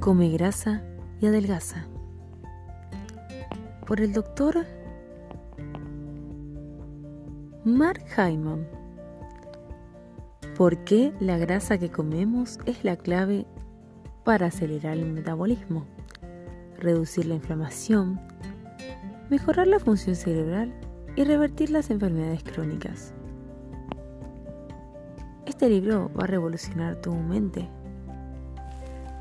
Come grasa y adelgaza. Por el doctor Mark Hyman. ¿Por qué la grasa que comemos es la clave para acelerar el metabolismo, reducir la inflamación, mejorar la función cerebral y revertir las enfermedades crónicas? Este libro va a revolucionar tu mente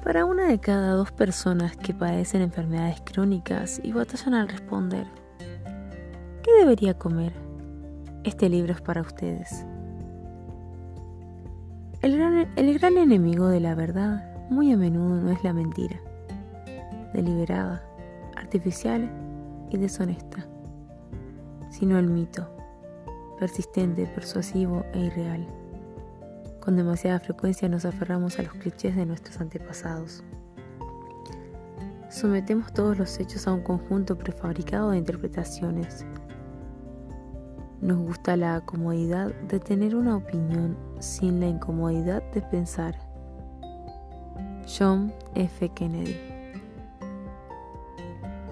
para una de cada dos personas que padecen enfermedades crónicas y batallan al responder, ¿qué debería comer? Este libro es para ustedes. El gran, el gran enemigo de la verdad muy a menudo no es la mentira, deliberada, artificial y deshonesta, sino el mito, persistente, persuasivo e irreal. Con demasiada frecuencia nos aferramos a los clichés de nuestros antepasados. Sometemos todos los hechos a un conjunto prefabricado de interpretaciones. Nos gusta la comodidad de tener una opinión sin la incomodidad de pensar. John F. Kennedy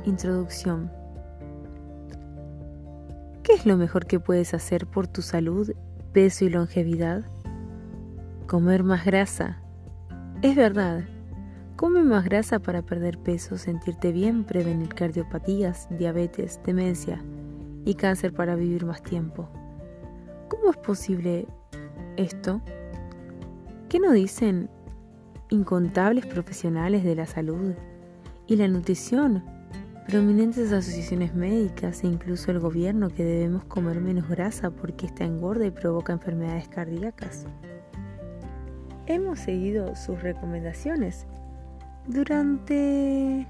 Introducción ¿Qué es lo mejor que puedes hacer por tu salud, peso y longevidad? Comer más grasa. Es verdad. Come más grasa para perder peso, sentirte bien, prevenir cardiopatías, diabetes, demencia y cáncer para vivir más tiempo. ¿Cómo es posible esto? ¿Qué nos dicen incontables profesionales de la salud y la nutrición? Prominentes asociaciones médicas e incluso el gobierno que debemos comer menos grasa porque esta engorda y provoca enfermedades cardíacas. Hemos seguido sus recomendaciones durante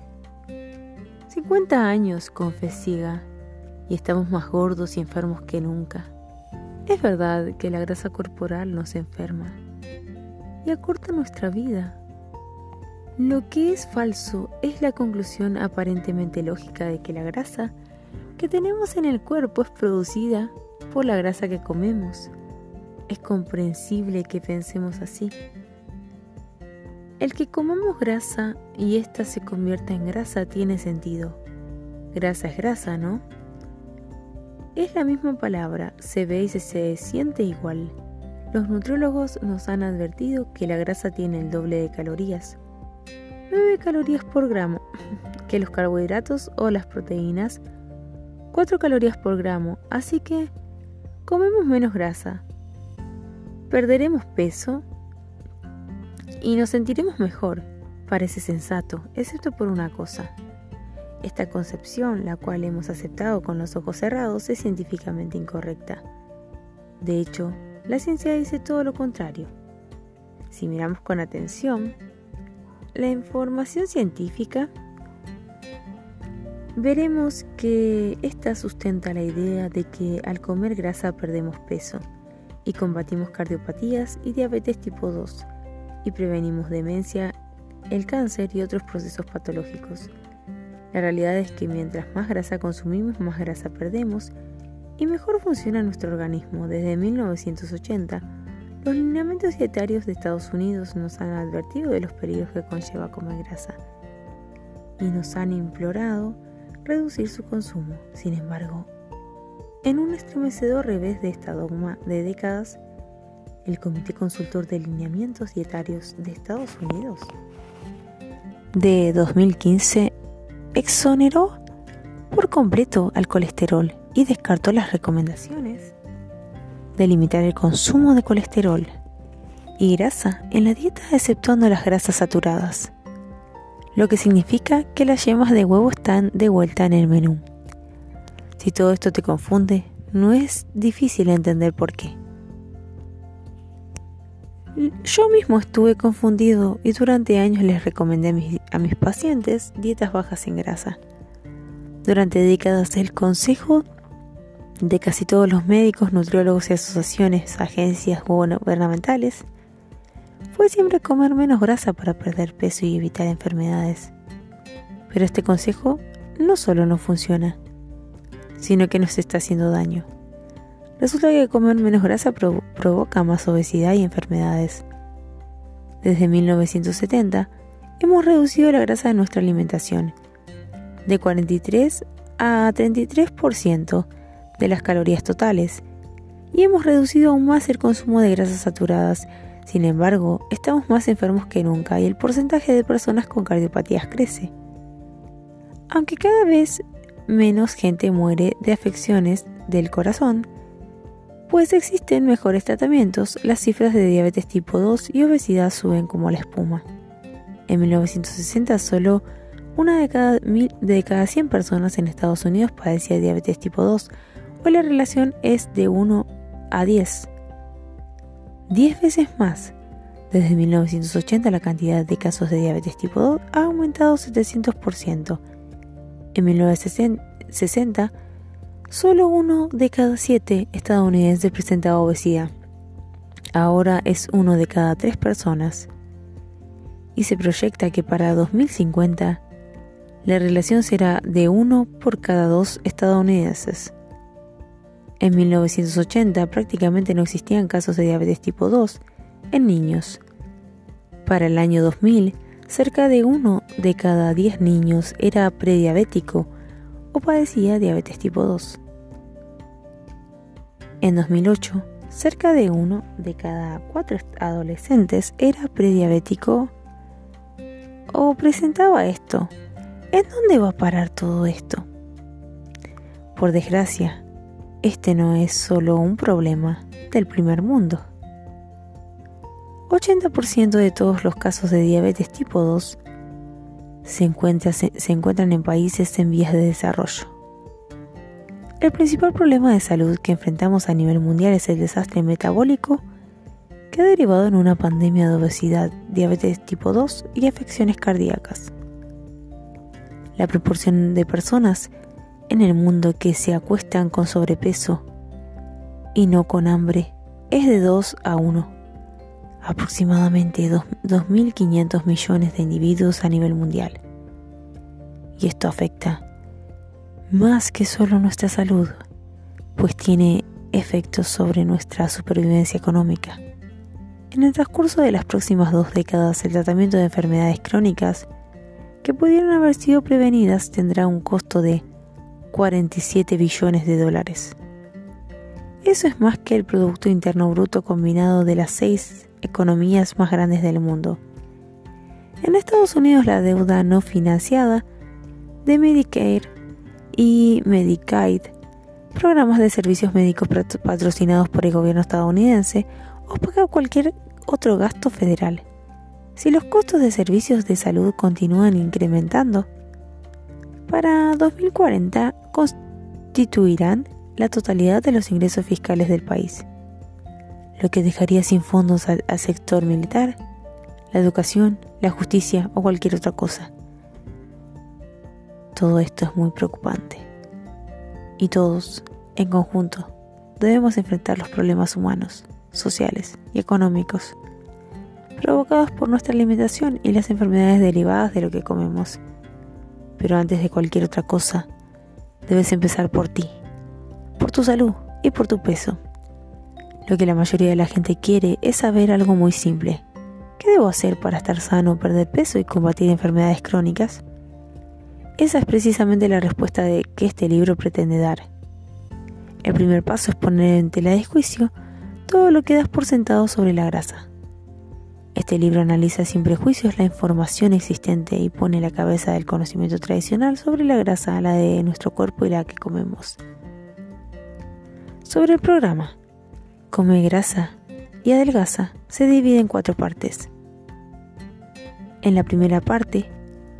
50 años con fe ciega y estamos más gordos y enfermos que nunca. Es verdad que la grasa corporal nos enferma y acorta nuestra vida. Lo que es falso es la conclusión aparentemente lógica de que la grasa que tenemos en el cuerpo es producida por la grasa que comemos es comprensible que pensemos así. El que comamos grasa y ésta se convierta en grasa tiene sentido. Grasa es grasa, ¿no? Es la misma palabra, se ve y se siente igual. Los nutriólogos nos han advertido que la grasa tiene el doble de calorías, 9 calorías por gramo, que los carbohidratos o las proteínas, 4 calorías por gramo, así que comemos menos grasa, perderemos peso y nos sentiremos mejor. Parece sensato, excepto por una cosa. Esta concepción, la cual hemos aceptado con los ojos cerrados, es científicamente incorrecta. De hecho, la ciencia dice todo lo contrario. Si miramos con atención, la información científica, veremos que esta sustenta la idea de que al comer grasa perdemos peso y combatimos cardiopatías y diabetes tipo 2 y prevenimos demencia, el cáncer y otros procesos patológicos. La realidad es que mientras más grasa consumimos, más grasa perdemos y mejor funciona nuestro organismo. Desde 1980, los lineamientos dietarios de Estados Unidos nos han advertido de los peligros que conlleva comer grasa y nos han implorado reducir su consumo. Sin embargo, en un estremecedor revés de esta dogma de décadas, el Comité Consultor de Lineamientos Dietarios de Estados Unidos de 2015 exoneró por completo al colesterol y descartó las recomendaciones de limitar el consumo de colesterol y grasa en la dieta exceptuando las grasas saturadas, lo que significa que las yemas de huevo están de vuelta en el menú. Si todo esto te confunde, no es difícil entender por qué. Yo mismo estuve confundido y durante años les recomendé a mis, pacientes dietas bajas en grasa. Durante décadas el consejo de casi todos los médicos, nutriólogos y asociaciones, agencias gubernamentales fue siempre comer menos grasa para perder peso y evitar enfermedades. Pero este consejo no solo no funciona, sino que nos está haciendo daño. Resulta que comer menos grasa provoca más obesidad y enfermedades. Desde 1970, hemos reducido la grasa de nuestra alimentación de 43 a 33% de las calorías totales y hemos reducido aún más el consumo de grasas saturadas. Sin embargo, estamos más enfermos que nunca y el porcentaje de personas con cardiopatías crece. Aunque cada vez menos gente muere de afecciones del corazón, pues existen mejores tratamientos, las cifras de diabetes tipo 2 y obesidad suben como la espuma. En 1960 solo una de cada, de cada 100 personas en Estados Unidos padecía diabetes tipo 2, hoy la relación es de 1 a 10. 10 veces más. Desde 1980 la cantidad de casos de diabetes tipo 2 ha aumentado 700%. En 1960, solo uno de cada siete estadounidenses presentaba obesidad. Ahora es uno de cada tres personas. Y se proyecta que para 2050 la relación será de uno por cada dos estadounidenses. En 1980 prácticamente no existían casos de diabetes tipo 2 en niños. Para el año 2000, cerca de uno de cada 10 niños era prediabético padecía diabetes tipo 2. En 2008, cerca de uno de cada 4 adolescentes era prediabético o presentaba esto. ¿En dónde va a parar todo esto? Por desgracia, este no es solo un problema del primer mundo. 80% de todos los casos de diabetes tipo 2 se, encuentran en países en vías de desarrollo. El principal problema de salud que enfrentamos a nivel mundial es el desastre metabólico que ha derivado en una pandemia de obesidad, diabetes tipo 2 y afecciones cardíacas. La proporción de personas en el mundo que se acuestan con sobrepeso y no con hambre es de 2 a 1 aproximadamente 2.500 millones de individuos a nivel mundial. Y esto afecta más que solo nuestra salud, pues tiene efectos sobre nuestra supervivencia económica. En el transcurso de las próximas dos décadas, el tratamiento de enfermedades crónicas que pudieron haber sido prevenidas tendrá un costo de 47 billones de dólares. Eso es más que el Producto Interno Bruto combinado de las seis economías más grandes del mundo. En Estados Unidos la deuda no financiada de Medicare y Medicaid, programas de servicios médicos patrocinados por el gobierno estadounidense, o paga cualquier otro gasto federal. Si los costos de servicios de salud continúan incrementando, para 2040 constituirán la totalidad de los ingresos fiscales del país lo que dejaría sin fondos al, sector militar, la educación, la justicia o cualquier otra cosa. Todo esto es muy preocupante. Y todos, en conjunto, debemos enfrentar los problemas humanos, sociales y económicos provocados por nuestra alimentación y las enfermedades derivadas de lo que comemos. Pero antes de cualquier otra cosa, debes empezar por ti, por tu salud y por tu peso. Lo que la mayoría de la gente quiere es saber algo muy simple. ¿Qué debo hacer para estar sano, perder peso y combatir enfermedades crónicas? Esa es precisamente la respuesta que este libro pretende dar. El primer paso es poner en tela de juicio todo lo que das por sentado sobre la grasa. Este libro analiza sin prejuicios la información existente y pone la cabeza del conocimiento tradicional sobre la grasa, la de nuestro cuerpo y la que comemos. Sobre el programa, come grasa y adelgaza se divide en cuatro partes. En la primera parte,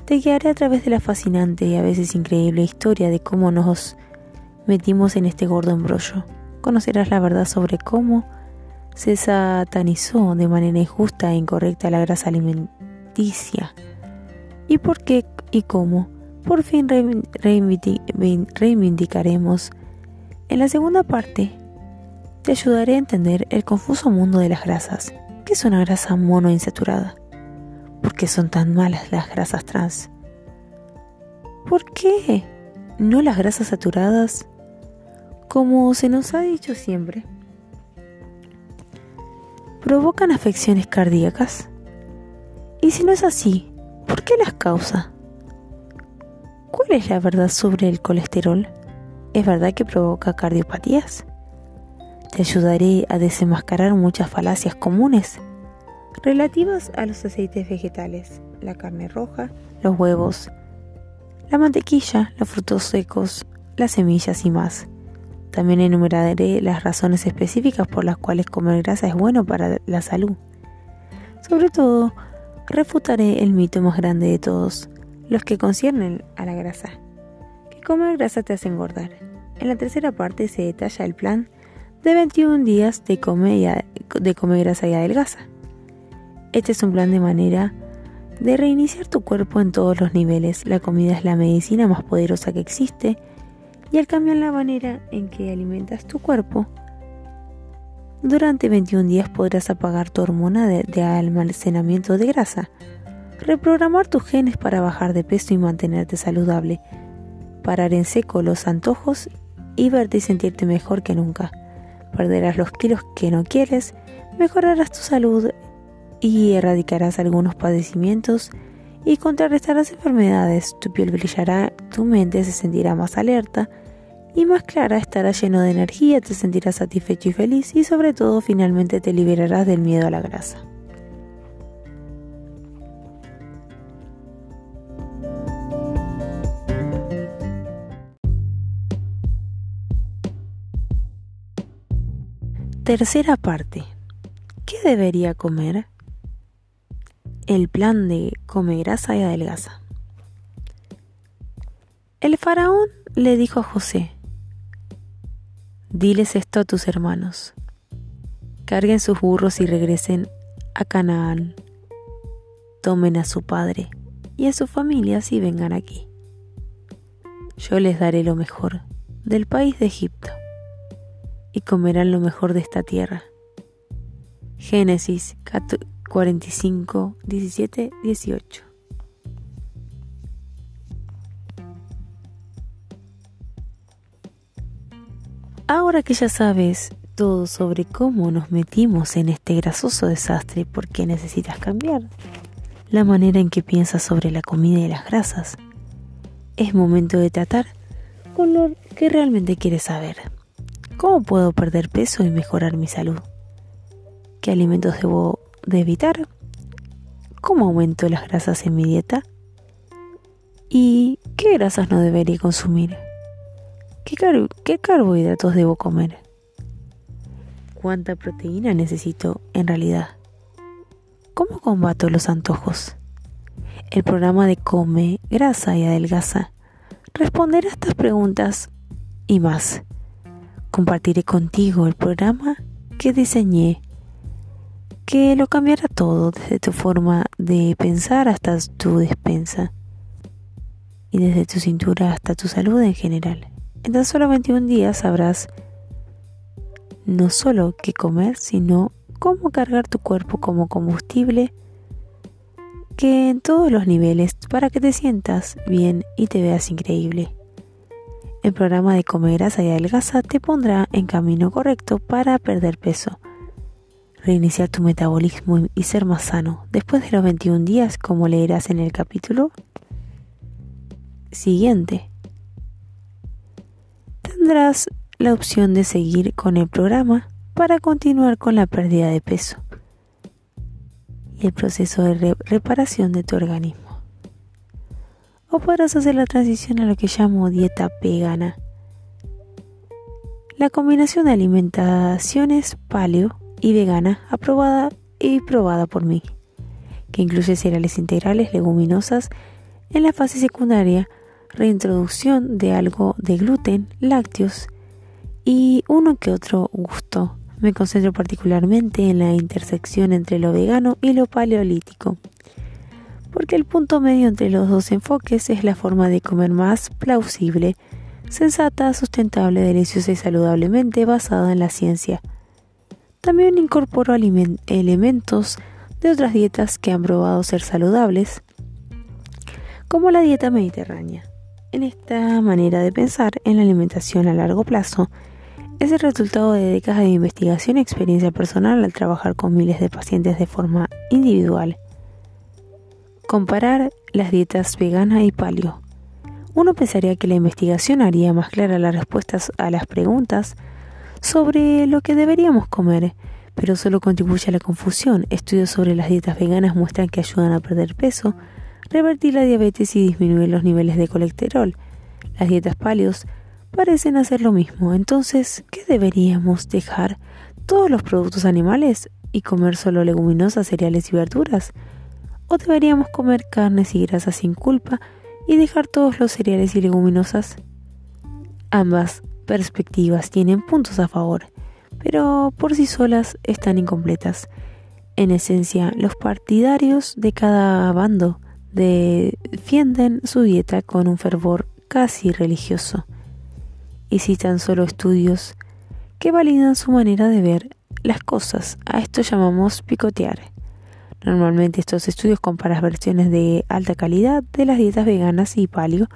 te guiaré a través de la fascinante y a veces increíble historia de cómo nos metimos en este gordo embrollo. Conocerás la verdad sobre cómo se satanizó de manera injusta e incorrecta la grasa alimenticia y por qué y cómo por fin reivindicaremos. En la segunda parte, te ayudaré a entender el confuso mundo de las grasas. ¿Qué es una grasa monoinsaturada? ¿Por qué son tan malas las grasas trans? ¿Por qué no las grasas saturadas? Como se nos ha dicho siempre, provocan afecciones cardíacas. Y si no es así, ¿Por qué las causa? ¿Cuál es la verdad sobre el colesterol? ¿Es verdad que provoca cardiopatías? Te ayudaré a desenmascarar muchas falacias comunes relativas a los aceites vegetales, la carne roja, los huevos, la mantequilla, los frutos secos, las semillas y más. También enumeraré las razones específicas por las cuales comer grasa es bueno para la salud. Sobre todo, refutaré el mito más grande de todos, los que conciernen a la grasa, que comer grasa te hace engordar. En la tercera parte se detalla el plan de 21 días de comer, de comer grasa y adelgaza. Este es un plan de manera de reiniciar tu cuerpo en todos los niveles. La comida es la medicina más poderosa que existe y al cambiar la manera en que alimentas tu cuerpo, durante 21 días podrás apagar tu hormona de, de, almacenamiento de grasa, reprogramar tus genes para bajar de peso y mantenerte saludable, parar en seco los antojos y verte y sentirte mejor que nunca. Perderás los kilos que no quieres, mejorarás tu salud y erradicarás algunos padecimientos y contrarrestarás enfermedades. Tu piel brillará, tu mente se sentirá más alerta y más clara, estará lleno de energía, te sentirás satisfecho y feliz y sobre todo finalmente te liberarás del miedo a la grasa. Tercera parte. ¿Qué debería comer? El plan de come grasa y adelgaza. El faraón le dijo a José, diles esto a tus hermanos, carguen sus burros y regresen a Canaán, tomen a su padre y a su familia y vengan aquí. Yo les daré lo mejor del país de Egipto y comerán lo mejor de esta tierra. Génesis 45, 17, 18. Ahora que ya sabes todo sobre cómo nos metimos en este grasoso desastre, ¿por qué necesitas cambiar? La manera en que piensas sobre la comida y las grasas. Es momento de tratar con lo que realmente quieres saber. ¿Cómo puedo perder peso y mejorar mi salud? ¿Qué alimentos debo de evitar? ¿Cómo aumento las grasas en mi dieta? ¿Y qué grasas no debería consumir? ¿Qué, ¿Qué, carbohidratos debo comer? ¿Cuánta proteína necesito en realidad? ¿Cómo combato los antojos? El programa de Come, Grasa y Adelgaza responderá a estas preguntas y más compartiré contigo el programa que diseñé, que lo cambiará todo, desde tu forma de pensar hasta tu despensa, y desde tu cintura hasta tu salud en general. En tan solo 21 días sabrás no solo qué comer, sino cómo cargar tu cuerpo como combustible que en todos los niveles para que te sientas bien y te veas increíble. El programa de Comer Grasa y Adelgaza te pondrá en camino correcto para perder peso, reiniciar tu metabolismo y ser más sano. Después de los 21 días, como leerás en el capítulo siguiente, tendrás la opción de seguir con el programa para continuar con la pérdida de peso y el proceso de reparación de tu organismo o podrás hacer la transición a lo que llamo dieta vegana. La combinación de alimentaciones paleo y vegana aprobada y probada por mí, que incluye cereales integrales, leguminosas, en la fase secundaria, reintroducción de algo de gluten, lácteos y uno que otro gusto. Me concentro particularmente en la intersección entre lo vegano y lo paleolítico porque el punto medio entre los dos enfoques es la forma de comer más plausible, sensata, sustentable, deliciosa y saludablemente basada en la ciencia. También incorporo elementos de otras dietas que han probado ser saludables, como la dieta mediterránea. En esta manera de pensar en la alimentación a largo plazo, es el resultado de décadas de investigación y experiencia personal al trabajar con miles de pacientes de forma individual Comparar las dietas vegana y paleo. Uno pensaría que la investigación haría más claras las respuestas a las preguntas sobre lo que deberíamos comer, pero solo contribuye a la confusión. Estudios sobre las dietas veganas muestran que ayudan a perder peso, revertir la diabetes y disminuir los niveles de colesterol. Las dietas paleos parecen hacer lo mismo. Entonces, ¿qué deberíamos dejar? ¿Todos los productos animales y comer solo leguminosas, cereales y verduras? ¿O deberíamos comer carnes y grasas sin culpa y dejar todos los cereales y leguminosas. Ambas perspectivas tienen puntos a favor, pero por sí solas están incompletas. En esencia, los partidarios de cada bando defienden su dieta con un fervor casi religioso y citan solo estudios que validan su manera de ver las cosas. A esto llamamos picotear. Normalmente estos estudios comparan versiones de alta calidad de las dietas veganas y paleo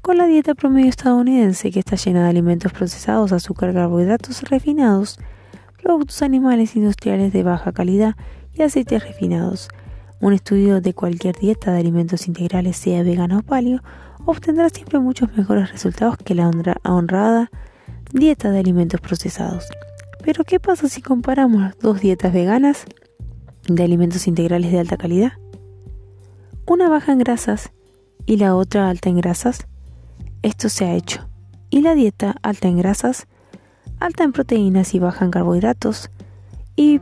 con la dieta promedio estadounidense que está llena de alimentos procesados, azúcar, carbohidratos refinados, productos animales industriales de baja calidad y aceites refinados. Un estudio de cualquier dieta de alimentos integrales, sea vegana o paleo, obtendrá siempre muchos mejores resultados que la honrada dieta de alimentos procesados. Pero ¿qué pasa si comparamos dos dietas veganas de alimentos integrales de alta calidad. Una baja en grasas y la otra alta en grasas. Esto se ha hecho. Y la dieta alta en grasas, alta en proteínas y baja en carbohidratos y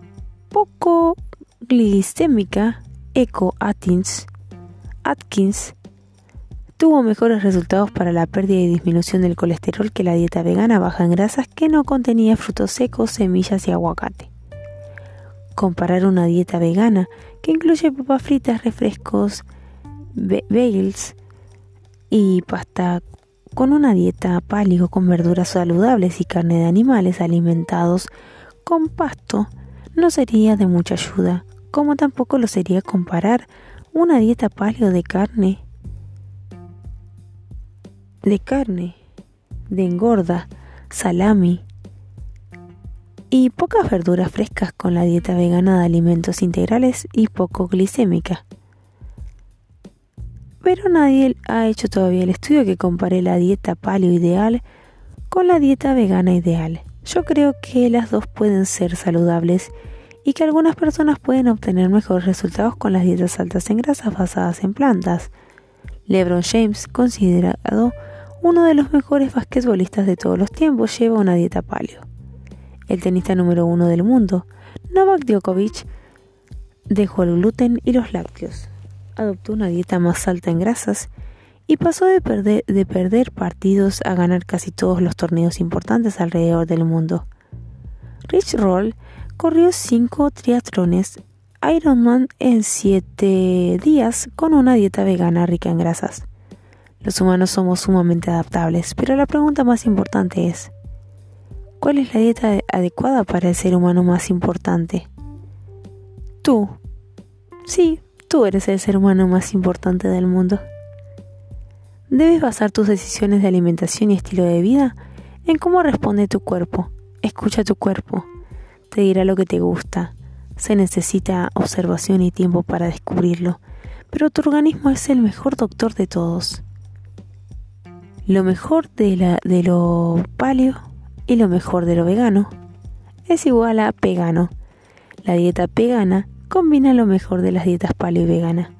poco glicémica, Eco Atkins, Atkins tuvo mejores resultados para la pérdida y disminución del colesterol que la dieta vegana baja en grasas que no contenía frutos secos, semillas y aguacate comparar una dieta vegana que incluye papas fritas, refrescos, bagels y pasta con una dieta paleo con verduras saludables y carne de animales alimentados con pasto no sería de mucha ayuda, como tampoco lo sería comparar una dieta paleo de carne de carne de engorda, salami, y pocas verduras frescas con la dieta vegana de alimentos integrales y poco glicémica. Pero nadie ha hecho todavía el estudio que compare la dieta paleo ideal con la dieta vegana ideal. Yo creo que las dos pueden ser saludables y que algunas personas pueden obtener mejores resultados con las dietas altas en grasas basadas en plantas. LeBron James, considerado uno de los mejores basquetbolistas de todos los tiempos, lleva una dieta paleo el tenista número uno del mundo, Novak Djokovic, dejó el gluten y los lácteos, adoptó una dieta más alta en grasas y pasó de perder, de perder partidos a ganar casi todos los torneos importantes alrededor del mundo. Rich Roll corrió cinco triatlones Ironman en siete días con una dieta vegana rica en grasas. Los humanos somos sumamente adaptables, pero la pregunta más importante es, ¿Cuál es la dieta adecuada para el ser humano más importante? Tú. Sí, tú eres el ser humano más importante del mundo. Debes basar tus decisiones de alimentación y estilo de vida en cómo responde tu cuerpo. Escucha tu cuerpo. Te dirá lo que te gusta. Se necesita observación y tiempo para descubrirlo, pero tu organismo es el mejor doctor de todos. Lo mejor de, la, de lo paleo y lo mejor de lo vegano es igual a pegano. La dieta pegana combina lo mejor de las dietas paleo y vegana.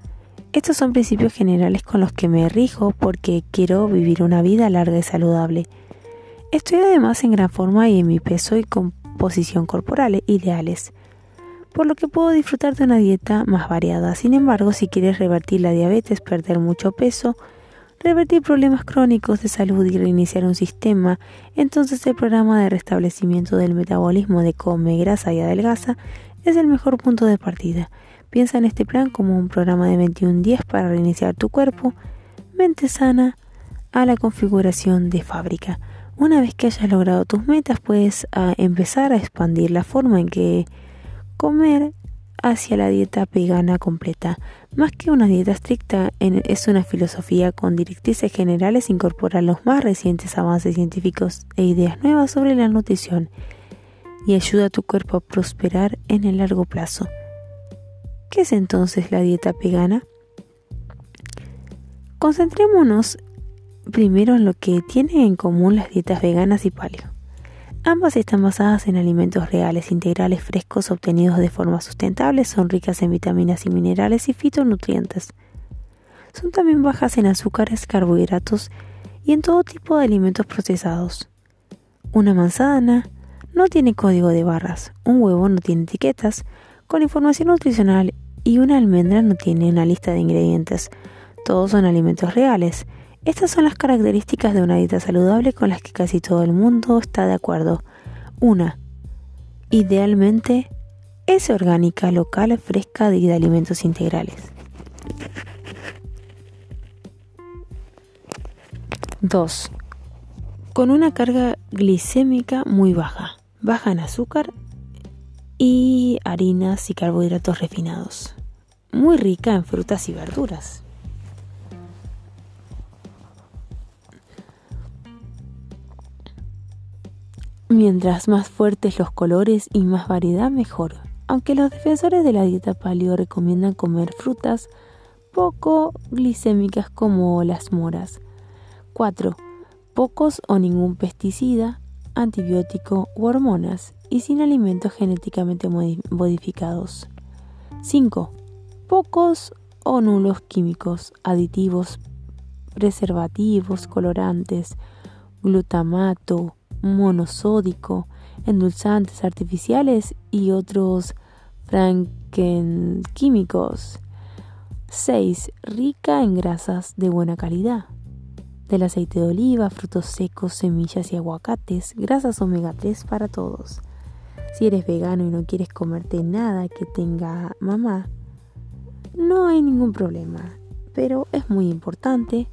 Estos son principios generales con los que me rijo porque quiero vivir una vida larga y saludable. Estoy además en gran forma y en mi peso y composición corporal ideales, por lo que puedo disfrutar de una dieta más variada. Sin embargo, si quieres revertir la diabetes, perder mucho peso, revertir problemas crónicos de salud y reiniciar un sistema, entonces el programa de restablecimiento del metabolismo de come, grasa y adelgaza es el mejor punto de partida. Piensa en este plan como un programa de 21 días para reiniciar tu cuerpo, mente sana, a la configuración de fábrica. Una vez que hayas logrado tus metas, puedes ah, empezar a expandir la forma en que comer hacia la dieta vegana completa. Más que una dieta estricta, es una filosofía con directrices generales, incorpora los más recientes avances científicos e ideas nuevas sobre la nutrición y ayuda a tu cuerpo a prosperar en el largo plazo. ¿Qué es entonces la dieta vegana? Concentrémonos primero en lo que tienen en común las dietas veganas y paleo. Ambas están basadas en alimentos reales, integrales, frescos, obtenidos de forma sustentable, son ricas en vitaminas y minerales y fitonutrientes. Son también bajas en azúcares, carbohidratos y en todo tipo de alimentos procesados. Una manzana no tiene código de barras, un huevo no tiene etiquetas con información nutricional y una almendra no tiene una lista de ingredientes. Todos son alimentos reales estas son las características de una dieta saludable con las que casi todo el mundo está de acuerdo. Una, idealmente es orgánica, local, fresca y de alimentos integrales. 2. Con una carga glicémica muy baja, baja en azúcar y harinas y carbohidratos refinados. Muy rica en frutas y verduras. Mientras más fuertes los colores y más variedad, mejor. Aunque los defensores de la dieta paleo recomiendan comer frutas poco glicémicas como las moras. 4. Pocos o ningún pesticida, antibiótico u hormonas y sin alimentos genéticamente modificados. 5. Pocos o nulos químicos, aditivos, preservativos, colorantes, glutamato, monosódico, endulzantes artificiales y otros frankenquímicos. 6. Rica en grasas de buena calidad. Del aceite de oliva, frutos secos, semillas y aguacates, grasas omega 3 para todos. Si eres vegano y no quieres comerte nada que tenga mamá, no hay ningún problema, pero es muy importante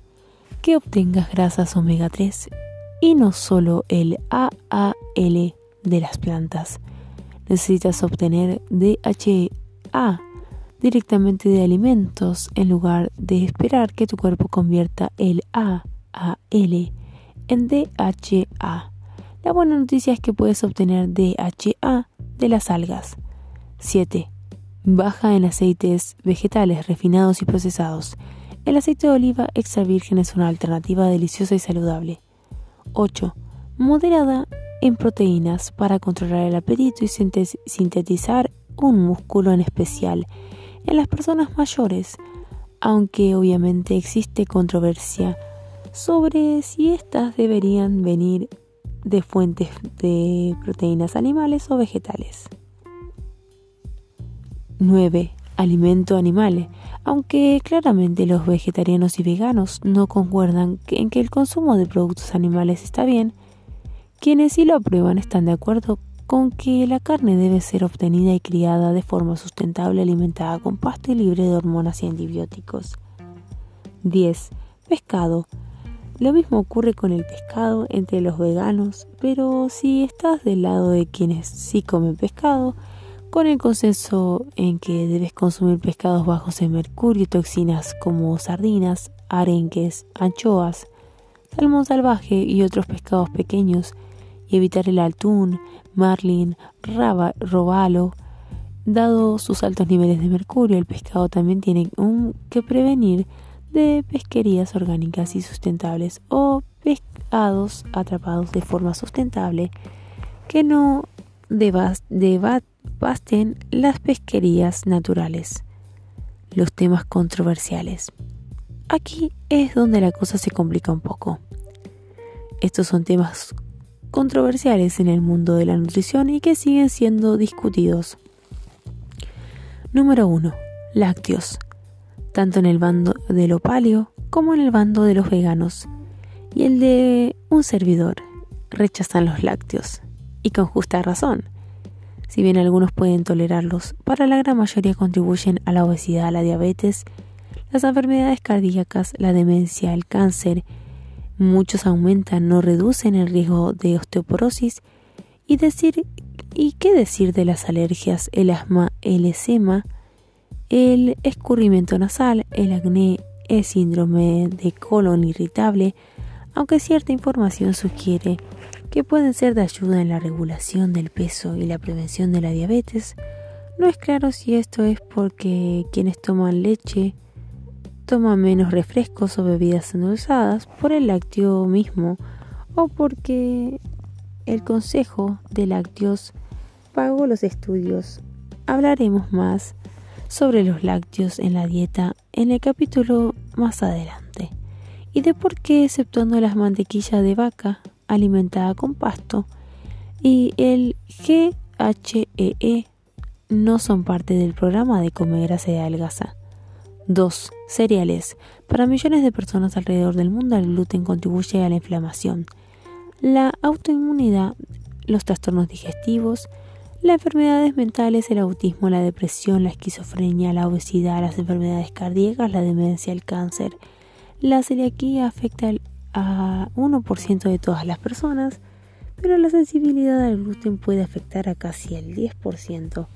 que obtengas grasas omega 3 y no solo el AAL de las plantas. Necesitas obtener DHA directamente de alimentos en lugar de esperar que tu cuerpo convierta el AAL en DHA. La buena noticia es que puedes obtener DHA de las algas. 7. Baja en aceites vegetales refinados y procesados. El aceite de oliva extra virgen es una alternativa deliciosa y saludable. 8. Moderada en proteínas para controlar el apetito y sintetizar un músculo en especial en las personas mayores, aunque obviamente existe controversia sobre si éstas deberían venir de fuentes de proteínas animales o vegetales. 9. Alimento animal aunque claramente los vegetarianos y veganos no concuerdan en que el consumo de productos animales está bien, quienes sí lo aprueban están de acuerdo con que la carne debe ser obtenida y criada de forma sustentable, alimentada con pasto y libre de hormonas y antibióticos. 10. Pescado. Lo mismo ocurre con el pescado entre los veganos, pero si estás del lado de quienes sí comen pescado, con el consenso en que debes consumir pescados bajos en mercurio y toxinas como sardinas, arenques, anchoas, salmón salvaje y otros pescados pequeños, y evitar el atún, marlin, raba, robalo. Dado sus altos niveles de mercurio, el pescado también tiene que prevenir de pesquerías orgánicas y sustentables o pescados atrapados de forma sustentable que no debasten las pesquerías naturales, los temas controversiales. Aquí es donde la cosa se complica un poco. Estos son temas controversiales en el mundo de la nutrición y que siguen siendo discutidos. Número 1. Lácteos. Tanto en el bando de lo paleo como en el bando de los veganos. Y el de un servidor. Rechazan los lácteos y con justa razón. Si bien algunos pueden tolerarlos, para la gran mayoría contribuyen a la obesidad, la diabetes, las enfermedades cardíacas, la demencia, el cáncer. Muchos aumentan, no reducen el riesgo de osteoporosis y decir y qué decir de las alergias, el asma, el eczema, el escurrimiento nasal, el acné, el síndrome de colon irritable, aunque cierta información sugiere que pueden ser de ayuda en la regulación del peso y la prevención de la diabetes, no es claro si esto es porque quienes toman leche toma menos refrescos o bebidas endulzadas por el lácteo mismo o porque el Consejo de Lácteos pagó los estudios. Hablaremos más sobre los lácteos en la dieta en el capítulo más adelante y de por qué, exceptuando las mantequillas de vaca alimentada con pasto y el GHEE, e, no son parte del programa de comer grasa y adelgaza. 2. Cereales. Para millones de personas alrededor del mundo el gluten contribuye a la inflamación, la autoinmunidad, los trastornos digestivos, las enfermedades mentales, el autismo, la depresión, la esquizofrenia, la obesidad, las enfermedades cardíacas, la demencia, el cáncer. La celiaquía afecta a 1% de todas las personas, pero la sensibilidad al gluten puede afectar a casi el 10%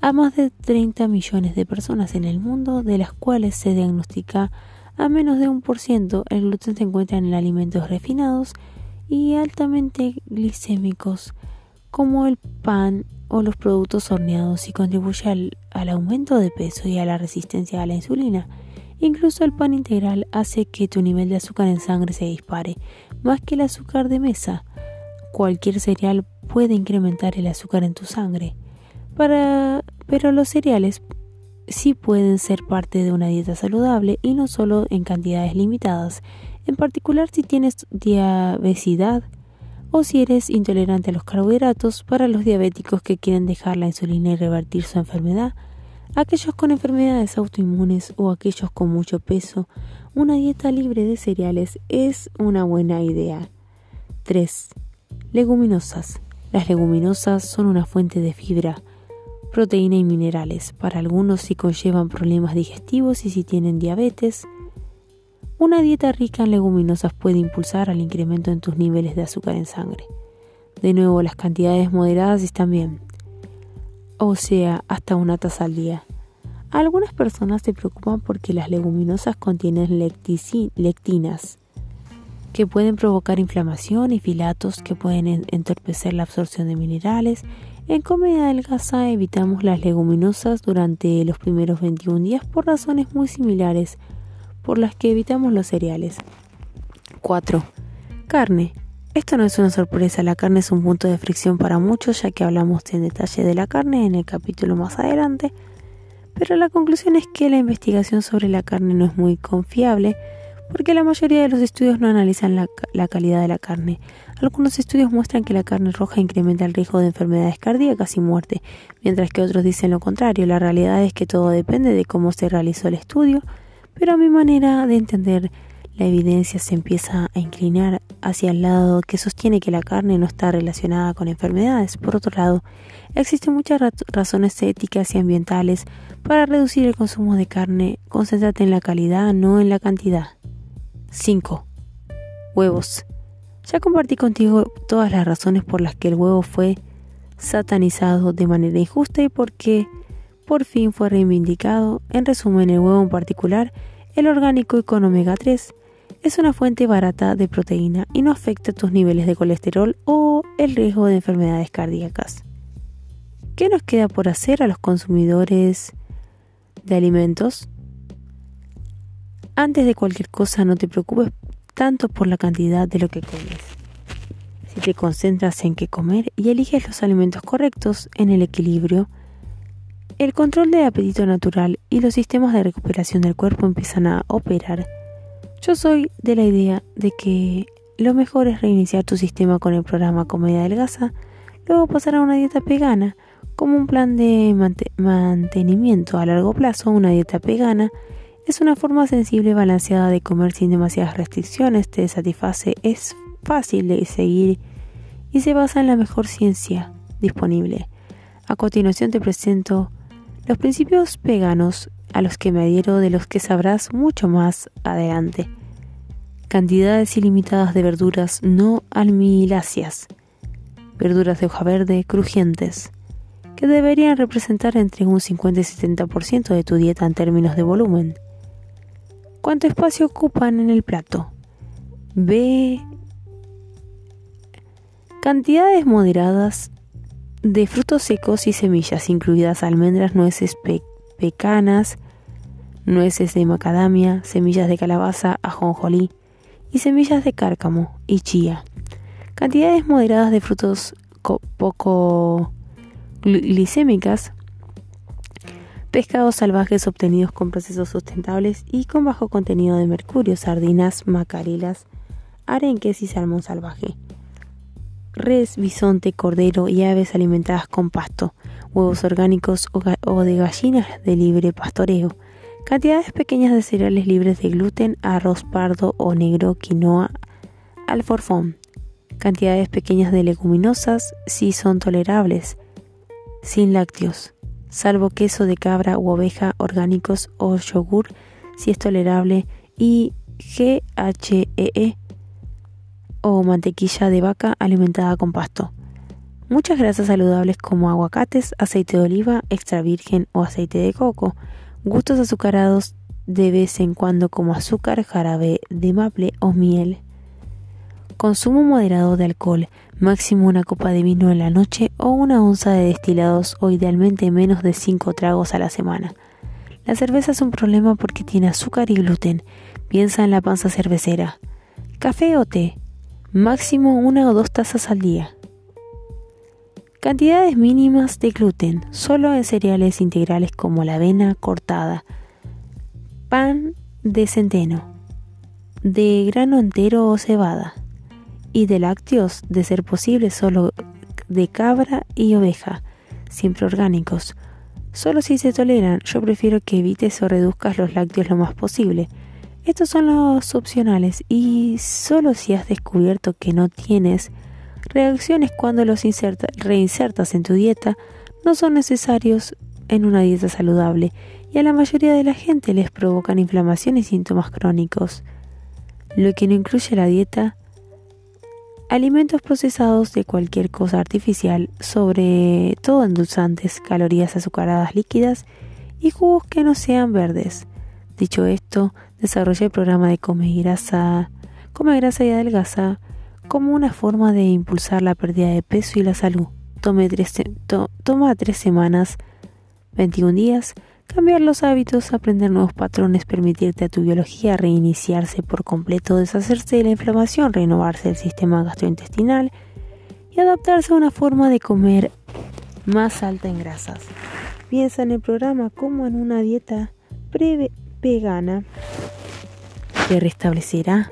a más de 30 millones de personas en el mundo, de las cuales se diagnostica a menos de un por ciento el gluten se encuentra en alimentos refinados y altamente glicémicos como el pan o los productos horneados y contribuye al, al, aumento de peso y a la resistencia a la insulina. Incluso el pan integral hace que tu nivel de azúcar en sangre se dispare, más que el azúcar de mesa. Cualquier cereal puede incrementar el azúcar en tu sangre. Para, pero los cereales sí pueden ser parte de una dieta saludable y no solo en cantidades limitadas, en particular si tienes diabesidad o si eres intolerante a los carbohidratos, para los diabéticos que quieren dejar la insulina y revertir su enfermedad, aquellos con enfermedades autoinmunes o aquellos con mucho peso, una dieta libre de cereales es una buena idea. 3. Leguminosas. Las leguminosas son una fuente de fibra, proteína y minerales. Para algunos si conllevan problemas digestivos y si tienen diabetes. Una dieta rica en leguminosas puede impulsar al incremento en tus niveles de azúcar en sangre. De nuevo, las cantidades moderadas están bien, o sea, hasta una taza al día. Algunas personas se preocupan porque las leguminosas contienen lectinas, que pueden provocar inflamación y filatos que pueden entorpecer la absorción de minerales en comida adelgaza evitamos las leguminosas durante los primeros 21 días por razones muy similares por las que evitamos los cereales. 4. Carne. Esto no es una sorpresa, la carne es un punto de fricción para muchos ya que hablamos en detalle de la carne en el capítulo más adelante, pero la conclusión es que la investigación sobre la carne no es muy confiable porque la mayoría de los estudios no analizan la, calidad de la carne. Algunos estudios muestran que la carne roja incrementa el riesgo de enfermedades cardíacas y muerte, mientras que otros dicen lo contrario. La realidad es que todo depende de cómo se realizó el estudio, pero a mi manera de entender la evidencia se empieza a inclinar hacia el lado que sostiene que la carne no está relacionada con enfermedades. Por otro lado, existen muchas razones éticas y ambientales para reducir el consumo de carne. Concéntrate en la calidad, no en la cantidad. 5. Huevos. Ya compartí contigo todas las razones por las que el huevo fue satanizado de manera injusta y por qué por fin fue reivindicado. En resumen, el huevo en particular, el orgánico y con omega 3, es una fuente barata de proteína y no afecta tus niveles de colesterol o el riesgo de enfermedades cardíacas. ¿Qué nos queda por hacer a los consumidores de alimentos? Antes de cualquier cosa no te preocupes tanto por la cantidad de lo que comes. Si te concentras en qué comer y eliges los alimentos correctos en el equilibrio, el control del apetito natural y los sistemas de recuperación del cuerpo empiezan a operar. Yo soy de la idea de que lo mejor es reiniciar tu sistema con el programa Comedia Delgaza, luego pasar a una dieta vegana como un plan de mantenimiento a largo plazo, una dieta vegana es una forma sensible y balanceada de comer sin demasiadas restricciones, te satisface, es fácil de seguir y se basa en la mejor ciencia disponible. A continuación te presento los principios veganos a los que me adhiero de los que sabrás mucho más adelante. Cantidades ilimitadas de verduras no almiláceas. Verduras de hoja verde crujientes, que deberían representar entre un 50 y 70% de tu dieta en términos de volumen cuánto espacio ocupan en el plato. B. Cantidades moderadas de frutos secos y semillas, incluidas almendras, nueces, pecanas, nueces de macadamia, semillas de calabaza, ajonjolí y semillas de cárcamo y chía. Cantidades moderadas de frutos poco glicémicas, pescados salvajes obtenidos con procesos sustentables y con bajo contenido de mercurio, sardinas, macarelas, arenques y salmón salvaje. Res, bisonte, cordero y aves alimentadas con pasto, huevos orgánicos o, de gallinas de libre pastoreo, cantidades pequeñas de cereales libres de gluten, arroz pardo o negro, quinoa, alforfón, cantidades pequeñas de leguminosas si son tolerables, sin lácteos, salvo queso de cabra u oveja orgánicos o yogur si es tolerable y GHEE e o mantequilla de vaca alimentada con pasto. Muchas grasas saludables como aguacates, aceite de oliva, extra virgen o aceite de coco, gustos azucarados de vez en cuando como azúcar, jarabe de maple o miel. Consumo moderado de alcohol, máximo una copa de vino en la noche o una onza de destilados o idealmente menos de 5 tragos a la semana. La cerveza es un problema porque tiene azúcar y gluten. Piensa en la panza cervecera. Café o té, máximo una o dos tazas al día. Cantidades mínimas de gluten, solo en cereales integrales como la avena cortada, pan de centeno, de grano entero o cebada, y de lácteos, de ser posible, solo de cabra y oveja, siempre orgánicos. Solo si se toleran, yo prefiero que evites o reduzcas los lácteos lo más posible. Estos son los opcionales y solo si has descubierto que no tienes reacciones cuando los reinsertas en tu dieta no son necesarios en una dieta saludable y a la mayoría de la gente les provocan inflamación y síntomas crónicos. Lo que no incluye la dieta, alimentos procesados de cualquier cosa artificial, sobre todo endulzantes, calorías azucaradas líquidas y jugos que no sean verdes. Dicho esto, desarrollé el programa de Come Grasa, Come Grasa y Adelgaza como una forma de impulsar la pérdida de peso y la salud. Tome tres, toma tres semanas, 21 días, cambiar los hábitos, aprender nuevos patrones, permitirte a tu biología reiniciarse por completo, deshacerse de la inflamación, renovarse el sistema gastrointestinal y adaptarse a una forma de comer más alta en grasas. Piensa en el programa como en una dieta pre-vegana que restablecerá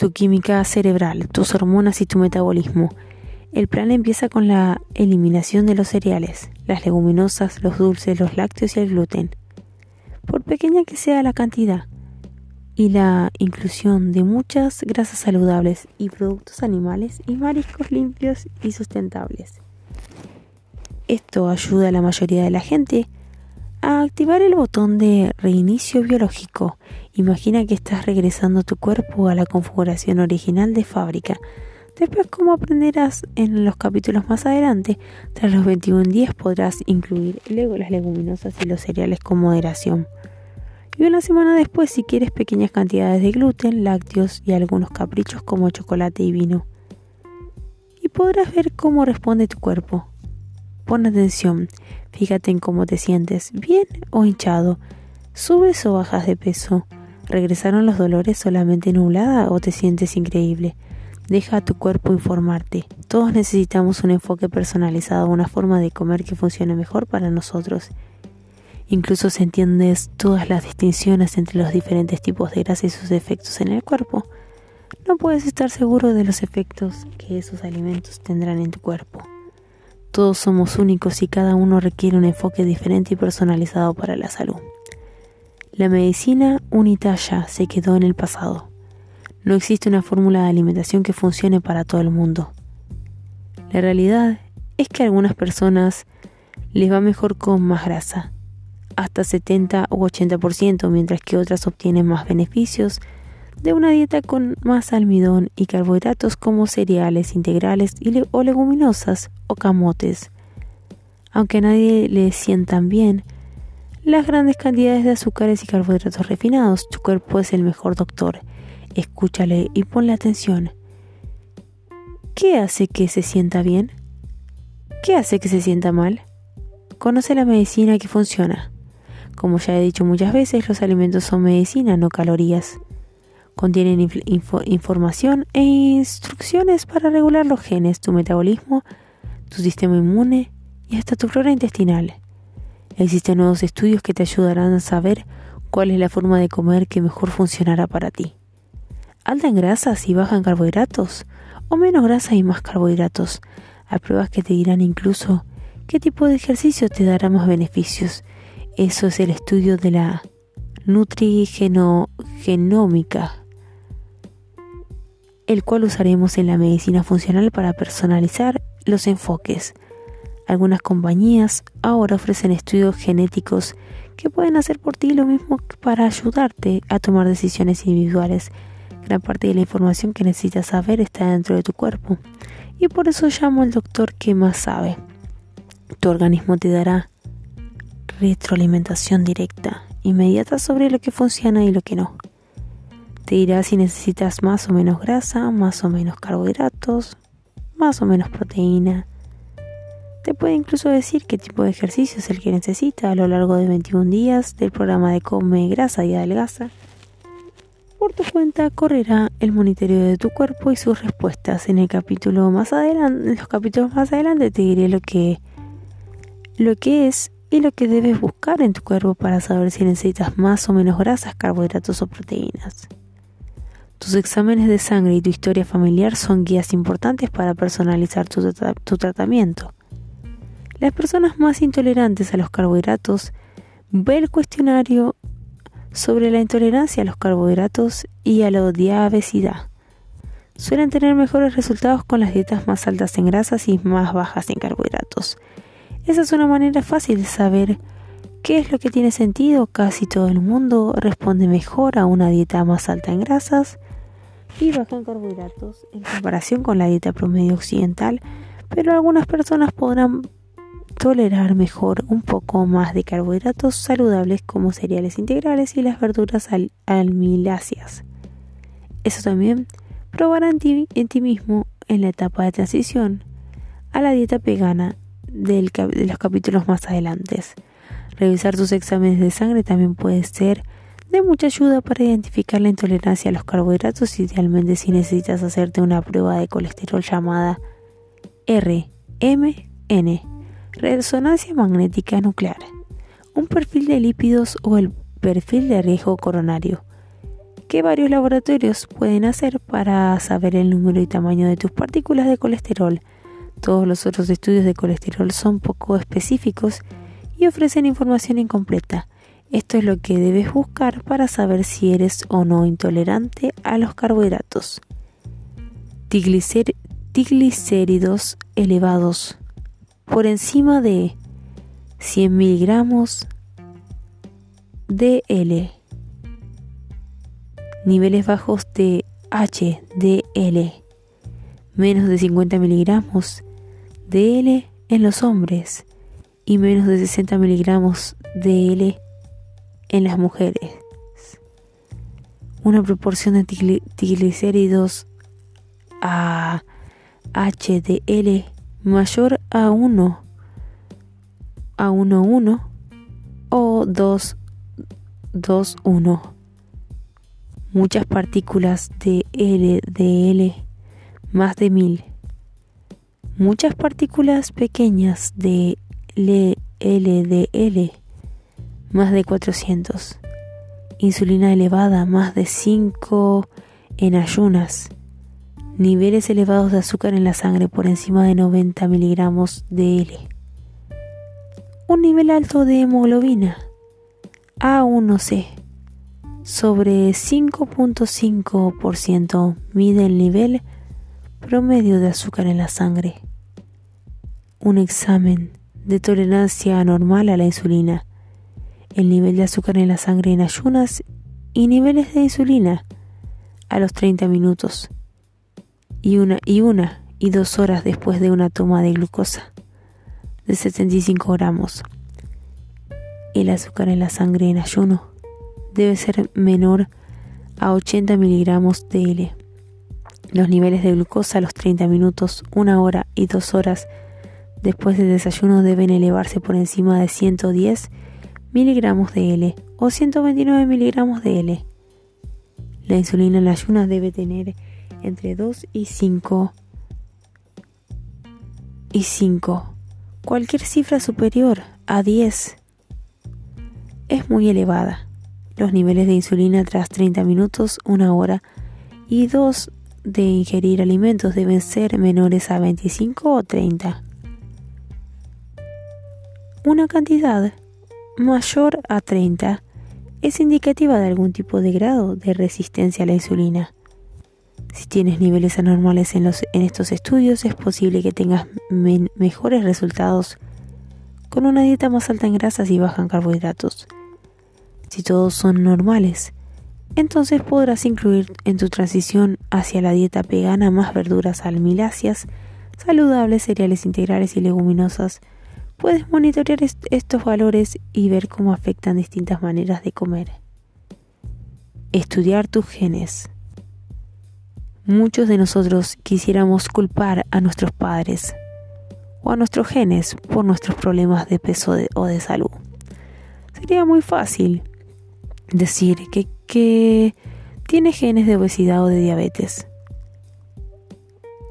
tu química cerebral, tus hormonas y tu metabolismo. El plan empieza con la eliminación de los cereales, las leguminosas, los dulces, los lácteos y el gluten, por pequeña que sea la cantidad, y la inclusión de muchas grasas saludables y productos animales y mariscos limpios y sustentables. Esto ayuda a la mayoría de la gente a activar el botón de reinicio biológico Imagina que estás regresando tu cuerpo a la configuración original de fábrica. Después, como aprenderás en los capítulos más adelante, tras los 21 días podrás incluir luego las leguminosas y los cereales con moderación. Y una semana después, si quieres pequeñas cantidades de gluten, lácteos y algunos caprichos como chocolate y vino. Y podrás ver cómo responde tu cuerpo. Pon atención, fíjate en cómo te sientes, bien o hinchado, subes o bajas de peso ¿Regresaron los dolores solamente nublada o te sientes increíble? Deja a tu cuerpo informarte. Todos necesitamos un enfoque personalizado, una forma de comer que funcione mejor para nosotros. Incluso si entiendes todas las distinciones entre los diferentes tipos de grasa y sus efectos en el cuerpo, no puedes estar seguro de los efectos que esos alimentos tendrán en tu cuerpo. Todos somos únicos y cada uno requiere un enfoque diferente y personalizado para la salud. La medicina unitaya se quedó en el pasado. No existe una fórmula de alimentación que funcione para todo el mundo. La realidad es que a algunas personas les va mejor con más grasa, hasta 70 u 80%, mientras que otras obtienen más beneficios de una dieta con más almidón y carbohidratos como cereales integrales o leguminosas o camotes. Aunque a nadie le sientan bien, las grandes cantidades de azúcares y carbohidratos refinados. Tu cuerpo es el mejor doctor. Escúchale y ponle atención. ¿Qué hace que se sienta bien? ¿Qué hace que se sienta mal? Conoce la medicina que funciona. Como ya he dicho muchas veces, los alimentos son medicina, no calorías. Contienen información e instrucciones para regular los genes, tu metabolismo, tu sistema inmune y hasta tu flora intestinal. Existen nuevos estudios que te ayudarán a saber cuál es la forma de comer que mejor funcionará para ti. Alta en grasas y baja en carbohidratos, o menos grasa y más carbohidratos. Hay pruebas que te dirán incluso qué tipo de ejercicio te dará más beneficios. Eso es el estudio de la nutrigenómica, el cual usaremos en la medicina funcional para personalizar los enfoques. Algunas compañías ahora ofrecen estudios genéticos que pueden hacer por ti lo mismo para ayudarte a tomar decisiones individuales. Gran parte de la información que necesitas saber está dentro de tu cuerpo y por eso llamo al doctor que más sabe. Tu organismo te dará retroalimentación directa, inmediata sobre lo que funciona y lo que no. Te dirá si necesitas más o menos grasa, más o menos carbohidratos, más o menos proteína. Te puede incluso decir qué tipo de ejercicio es el que necesita a lo largo de 21 días del programa de Come Grasa y Adelgaza. Por tu cuenta correrá el monitoreo de tu cuerpo y sus respuestas. En el capítulo más adelante, en los capítulos más adelante te diré lo que lo que es y lo que debes buscar en tu cuerpo para saber si necesitas más o menos grasas, carbohidratos o proteínas. Tus exámenes de sangre y tu historia familiar son guías importantes para personalizar tu, tratamiento. Las personas más intolerantes a los carbohidratos ve el cuestionario sobre la intolerancia a los carbohidratos y a la odiabesidad. Suelen tener mejores resultados con las dietas más altas en grasas y más bajas en carbohidratos. Esa es una manera fácil de saber qué es lo que tiene sentido. Casi todo el mundo responde mejor a una dieta más alta en grasas y baja en carbohidratos en comparación con la dieta promedio occidental, pero algunas personas podrán tolerar mejor un poco más de carbohidratos saludables como cereales integrales y las verduras almiláceas. Eso también probará en ti, en ti mismo en la etapa de transición a la dieta vegana de los capítulos más adelante. Revisar tus exámenes de sangre también puede ser de mucha ayuda para identificar la intolerancia a los carbohidratos, idealmente si necesitas hacerte una prueba de colesterol llamada RMN, resonancia magnética nuclear, un perfil de lípidos o el perfil de riesgo coronario, que varios laboratorios pueden hacer para saber el número y tamaño de tus partículas de colesterol. Todos los otros estudios de colesterol son poco específicos y ofrecen información incompleta esto es lo que debes buscar para saber si eres o no intolerante a los carbohidratos. Triglicéridos elevados por encima de 100 miligramos DL. Niveles bajos de HDL. Menos de 50 miligramos DL en los hombres y menos de 60 miligramos DL en las mujeres. Una proporción de triglicéridos a HDL mayor a 1 a 1,1 o 2, 2,1. Muchas partículas de LDL más de 1000. Muchas partículas pequeñas de LDL más de 400. Insulina elevada, más de 5 en ayunas. Niveles elevados de azúcar en la sangre por encima de 90 miligramos de L. Un nivel alto de hemoglobina. A1C. Sobre 5.5% mide el nivel promedio de azúcar en la sangre. Un examen de tolerancia anormal a la insulina el nivel de azúcar en la sangre en ayunas y niveles de insulina a los 30 minutos y una y una y dos horas después de una toma de glucosa de 75 gramos. El azúcar en la sangre en ayuno debe ser menor a 80 miligramos de L. Los niveles de glucosa a los 30 minutos, una hora y dos horas después del desayuno deben elevarse por encima de 110 miligramos de L o 129 miligramos de L. La insulina en la ayunas debe tener entre 2 y 5 y 5. Cualquier cifra superior a 10 es muy elevada. Los niveles de insulina tras 30 minutos, una hora y 2 de ingerir alimentos deben ser menores a 25 o 30. Una cantidad mayor a 30 es indicativa de algún tipo de grado de resistencia a la insulina. Si tienes niveles anormales en, los, en estos estudios, es posible que tengas mejores resultados con una dieta más alta en grasas y baja en carbohidratos. Si todos son normales, entonces podrás incluir en tu transición hacia la dieta vegana más verduras almiláceas, saludables, cereales integrales y leguminosas. Puedes monitorear estos valores y ver cómo afectan distintas maneras de comer. Estudiar tus genes. Muchos de nosotros quisiéramos culpar a nuestros padres o a nuestros genes por nuestros problemas de peso o de salud. Sería muy fácil decir que, que tienes genes de obesidad o de diabetes.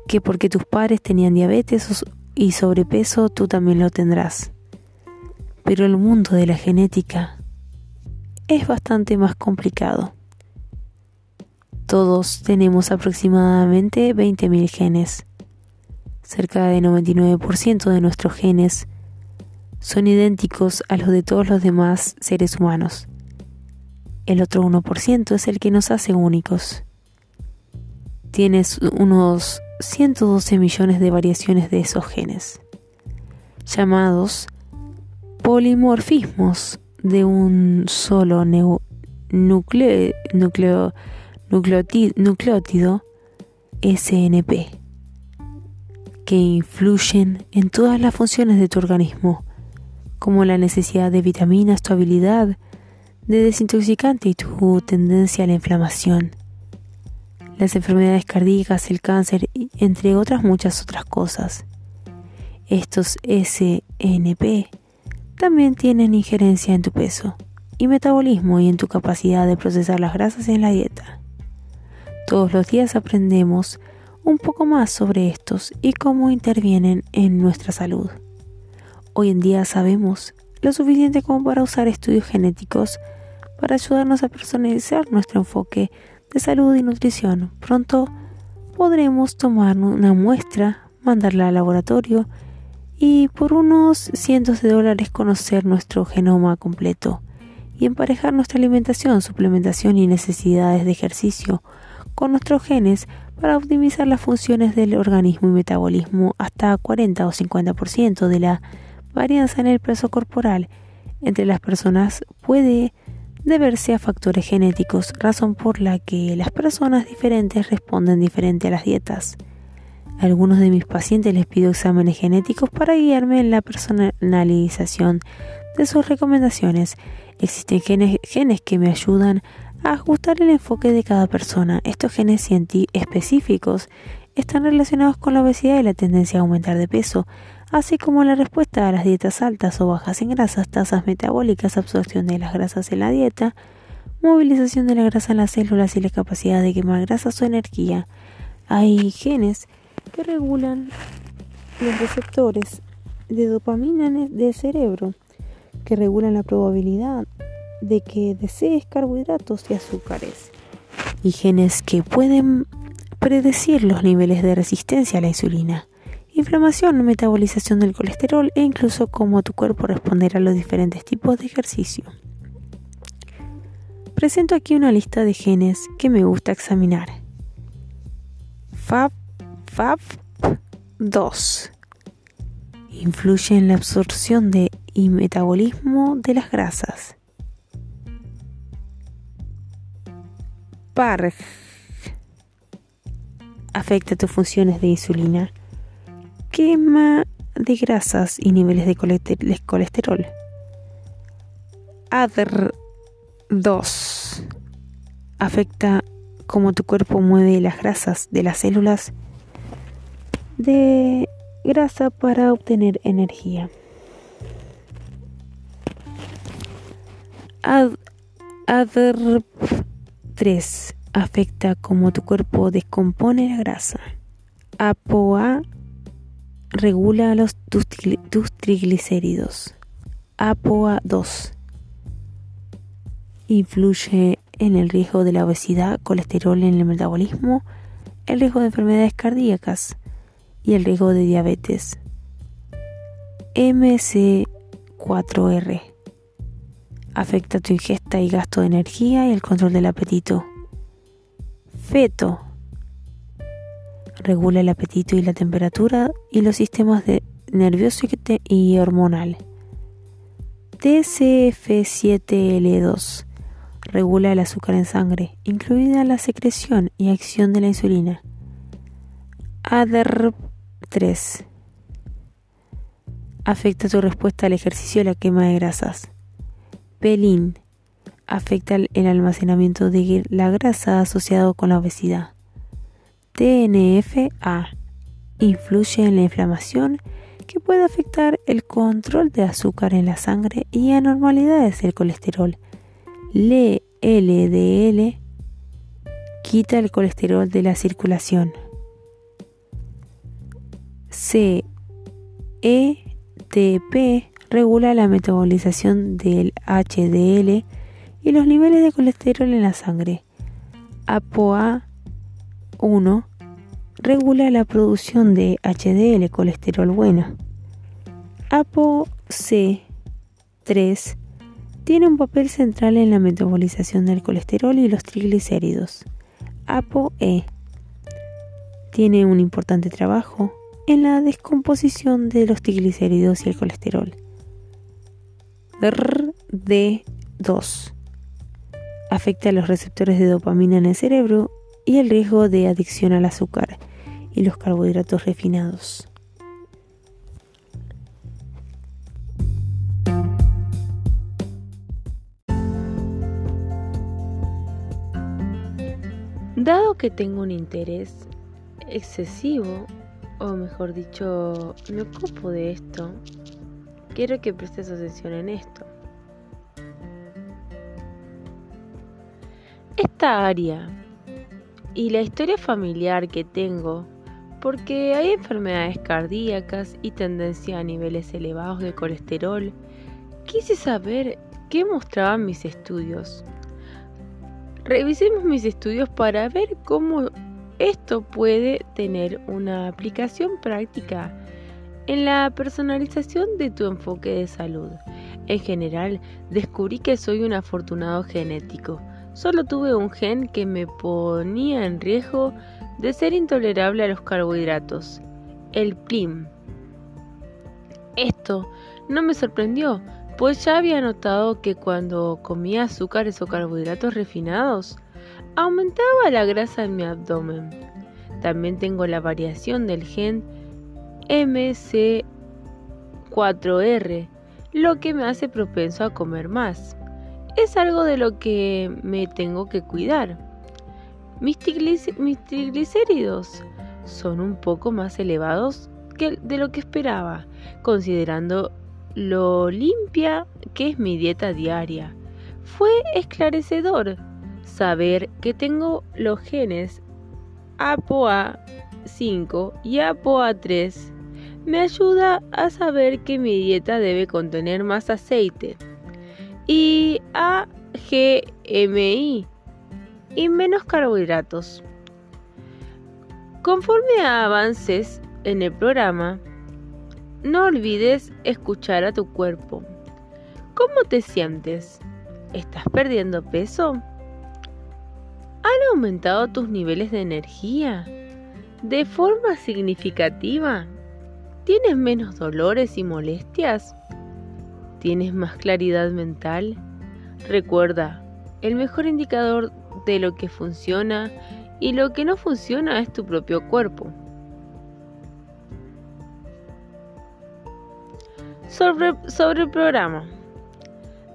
Que porque tus padres tenían diabetes y sobrepeso, tú también lo tendrás. Pero el mundo de la genética es bastante más complicado. Todos tenemos aproximadamente 20.000 genes. Cerca del 99% de nuestros genes son idénticos a los de todos los demás seres humanos. El otro 1% es el que nos hace únicos. Tienes unos 112 millones de variaciones de esos genes, llamados polimorfismos de un solo nucleótido SNP, que influyen en todas las funciones de tu organismo, como la necesidad de vitaminas, tu habilidad de desintoxicante y tu tendencia a la inflamación, las enfermedades cardíacas, el cáncer, entre otras muchas otras cosas. Estos SNP también tienen injerencia en tu peso y metabolismo y en tu capacidad de procesar las grasas en la dieta. Todos los días aprendemos un poco más sobre estos y cómo intervienen en nuestra salud. Hoy en día sabemos lo suficiente como para usar estudios genéticos para ayudarnos a personalizar nuestro enfoque de salud y nutrición. Pronto podremos tomar una muestra, mandarla al laboratorio y por unos cientos de dólares conocer nuestro genoma completo y emparejar nuestra alimentación, suplementación y necesidades de ejercicio con nuestros genes para optimizar las funciones del organismo y metabolismo hasta 40 o 50% de la varianza en el peso corporal entre las personas puede deberse a factores genéticos, razón por la que las personas diferentes responden diferente a las dietas. A algunos de mis pacientes les pido exámenes genéticos para guiarme en la personalización de sus recomendaciones. Existen genes, que me ayudan a ajustar el enfoque de cada persona. Estos genes específicos están relacionados con la obesidad y la tendencia a aumentar de peso, así como la respuesta a las dietas altas o bajas en grasas, tasas metabólicas, absorción de las grasas en la dieta, movilización de la grasa en las células y la capacidad de quemar grasas o energía. Hay genes que regulan los receptores de dopamina del cerebro, que regulan la probabilidad de que desees carbohidratos y azúcares, y genes que pueden predecir los niveles de resistencia a la insulina inflamación, metabolización del colesterol e incluso cómo tu cuerpo responderá a los diferentes tipos de ejercicio. Presento aquí una lista de genes que me gusta examinar. FAB, FAB 2 influye en la absorción de y metabolismo de las grasas. PARG afecta tus funciones de insulina quema de grasas y niveles de colesterol. ADR2 afecta cómo tu cuerpo mueve las grasas de las células de grasa para obtener energía. ADRP 3 afecta cómo tu cuerpo descompone la grasa. APOA regula los, tus, triglicéridos. APOA 2 influye en el riesgo de la obesidad, colesterol en el metabolismo, el riesgo de enfermedades cardíacas y el riesgo de diabetes. MC4R afecta tu ingesta y gasto de energía y el control del apetito. Feto regula el apetito y la temperatura y los sistemas nervioso y hormonal. TCF7L2 regula el azúcar en sangre, incluida la secreción y acción de la insulina. ADR3 afecta tu respuesta al ejercicio y la quema de grasas. Pelín afecta el almacenamiento de la grasa asociado con la obesidad. TNFA influye en la inflamación que puede afectar el control de azúcar en la sangre y anormalidades del colesterol. LDL quita el colesterol de la circulación. CETP regula la metabolización del HDL y los niveles de colesterol en la sangre. APOA1 regula la producción de HDL, colesterol bueno. ApoC3 tiene un papel central en la metabolización del colesterol y los triglicéridos. ApoE tiene un importante trabajo en la descomposición de los triglicéridos y el colesterol. RD2 afecta a los receptores de dopamina en el cerebro y el riesgo de adicción al azúcar y los carbohidratos refinados. Dado que tengo un interés excesivo, o mejor dicho, me ocupo de esto, quiero que prestes atención en esto. Esta área y la historia familiar que tengo, porque hay enfermedades cardíacas y tendencia a niveles elevados de colesterol, quise saber qué mostraban mis estudios. Revisemos mis estudios para ver cómo esto puede tener una aplicación práctica en la personalización de tu enfoque de salud. En general, descubrí que soy un afortunado genético Solo tuve un gen que me ponía en riesgo de ser intolerable a los carbohidratos, el PLIM. Esto no me sorprendió, pues ya había notado que cuando comía azúcares o carbohidratos refinados, aumentaba la grasa en mi abdomen. También tengo la variación del gen MC4R, lo que me hace propenso a comer más es algo de lo que me tengo que cuidar. Mis, triglicéridos son un poco más elevados que de lo que esperaba, considerando lo limpia que es mi dieta diaria. Fue esclarecedor saber que tengo los genes APOA5 y APOA3. Me ayuda a saber que mi dieta debe contener más aceite y AGMI y menos carbohidratos. Conforme avances en el programa, no olvides escuchar a tu cuerpo. ¿Cómo te sientes? ¿Estás perdiendo peso? ¿Han aumentado tus niveles de energía? ¿De forma significativa? ¿Tienes menos dolores y molestias? ¿Tienes más claridad mental? Recuerda, el mejor indicador de lo que funciona y lo que no funciona es tu propio cuerpo. Sobre, el programa.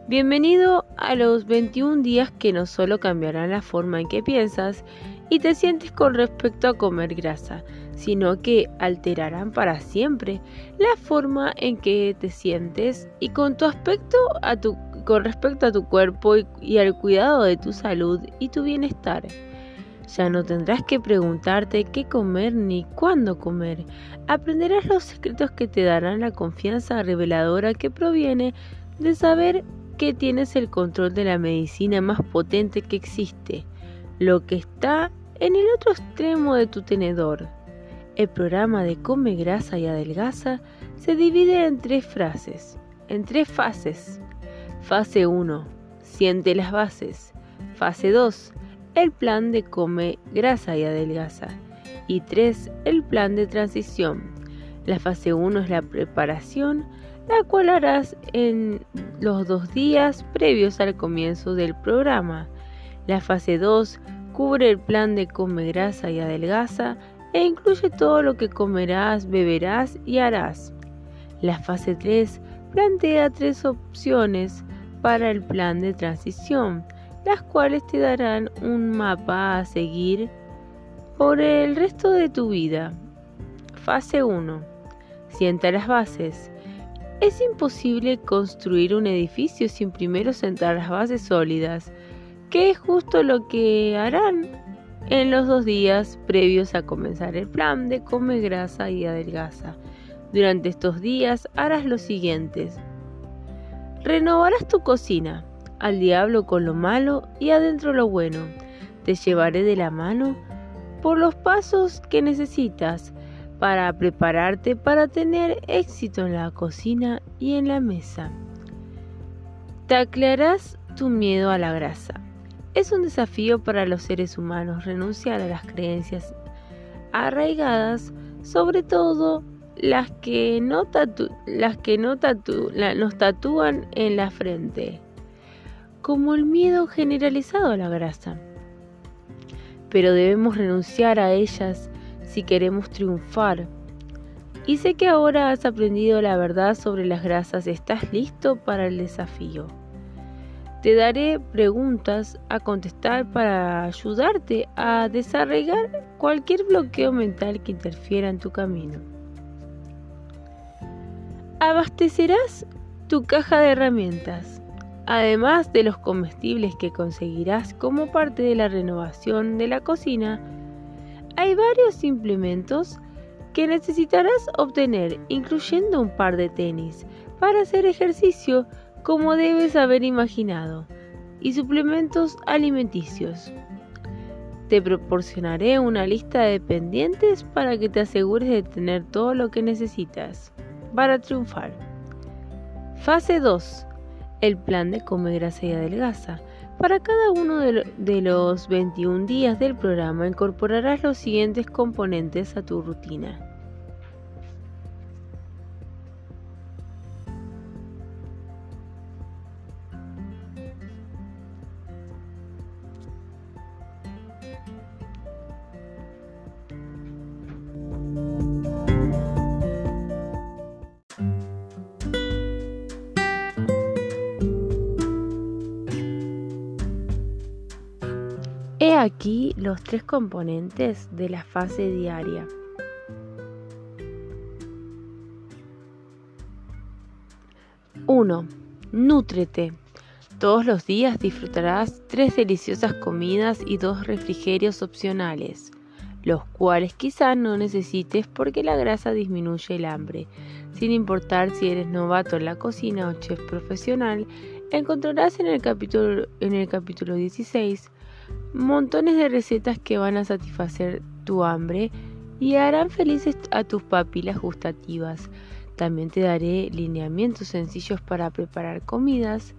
Bienvenido a los 21 días que no solo cambiarán la forma en que piensas y te sientes con respecto a comer grasa, sino que alterarán para siempre la forma en que te sientes y con tu aspecto a tu con respecto a tu cuerpo y, al cuidado de tu salud y tu bienestar. Ya no tendrás que preguntarte qué comer ni cuándo comer. Aprenderás los secretos que te darán la confianza reveladora que proviene de saber que tienes el control de la medicina más potente que existe, lo que está en el otro extremo de tu tenedor. El programa de Come grasa y adelgaza se divide en tres frases, en tres fases. Fase 1. Siente las bases. Fase 2. El plan de come grasa y adelgaza. Y 3. El plan de transición. La fase 1 es la preparación, la cual harás en los dos días previos al comienzo del programa. La fase 2 cubre el plan de come grasa y adelgaza e incluye todo lo que comerás, beberás y harás. La fase 3 plantea tres opciones para el plan de transición, las cuales te darán un mapa a seguir por el resto de tu vida. Fase 1. Sienta las bases. Es imposible construir un edificio sin primero sentar las bases sólidas, que es justo lo que harán en los dos días previos a comenzar el plan de come grasa y adelgaza. Durante estos días harás lo siguientes. Renovarás tu cocina, al diablo con lo malo y adentro lo bueno. Te llevaré de la mano por los pasos que necesitas para prepararte para tener éxito en la cocina y en la mesa. Taclearás tu miedo a la grasa. Es un desafío para los seres humanos renunciar a las creencias arraigadas, sobre todo las que no, las que no nos tatúan en la frente, como el miedo generalizado a la grasa. Pero debemos renunciar a ellas si queremos triunfar. Y sé que ahora has aprendido la verdad sobre las grasas, estás listo para el desafío. Te daré preguntas a contestar para ayudarte a desarrollar cualquier bloqueo mental que interfiera en tu camino. Abastecerás tu caja de herramientas, además de los comestibles que conseguirás como parte de la renovación de la cocina. Hay varios implementos que necesitarás obtener, incluyendo un par de tenis, para hacer ejercicio como debes haber imaginado, y suplementos alimenticios. Te proporcionaré una lista de pendientes para que te asegures de tener todo lo que necesitas para triunfar. Fase 2. El plan de come grasa y adelgaza. Para cada uno de los 21 días del programa incorporarás los siguientes componentes a tu rutina. Aquí los tres componentes de la fase diaria. 1. Nútrete. Todos los días disfrutarás tres deliciosas comidas y dos refrigerios opcionales, los cuales quizás no necesites porque la grasa disminuye el hambre. Sin importar si eres novato en la cocina o chef profesional, encontrarás en el capítulo, en el capítulo 16 montones de recetas que van a satisfacer tu hambre y harán felices a tus papilas gustativas. También te daré lineamientos sencillos para preparar comidas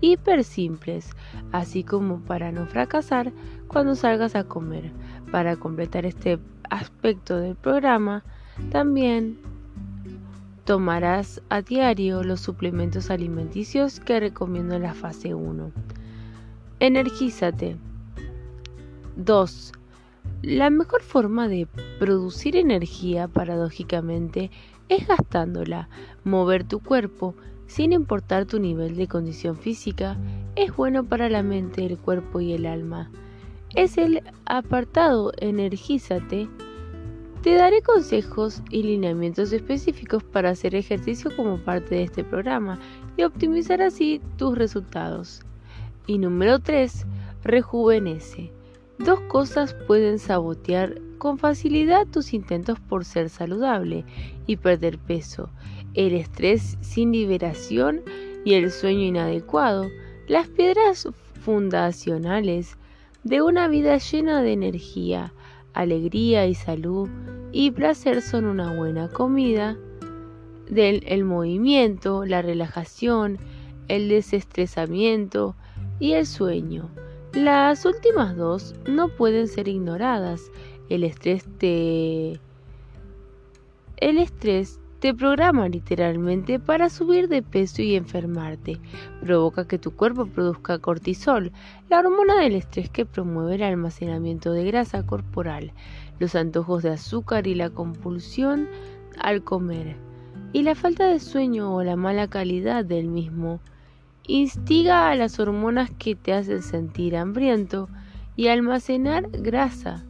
hiper simples, así como para no fracasar cuando salgas a comer. Para completar este aspecto del programa, también tomarás a diario los suplementos alimenticios que recomiendo en la fase 1. Energízate. 2. La mejor forma de producir energía, paradójicamente, es gastándola. Mover tu cuerpo, sin importar tu nivel de condición física, es bueno para la mente, el cuerpo y el alma. Es el apartado Energízate. Te daré consejos y lineamientos específicos para hacer ejercicio como parte de este programa y optimizar así tus resultados. Y número 3, rejuvenece. Dos cosas pueden sabotear con facilidad tus intentos por ser saludable y perder peso. El estrés sin liberación y el sueño inadecuado. Las piedras fundacionales de una vida llena de energía, alegría y salud y placer son una buena comida, del el movimiento, la relajación, el desestresamiento y el sueño. Las últimas dos no pueden ser ignoradas. El estrés te el estrés te programa literalmente para subir de peso y enfermarte. Provoca que tu cuerpo produzca cortisol, la hormona del estrés que promueve el almacenamiento de grasa corporal, los antojos de azúcar y la compulsión al comer. Y la falta de sueño o la mala calidad del mismo instiga a las hormonas que te hacen sentir hambriento y almacenar grasa.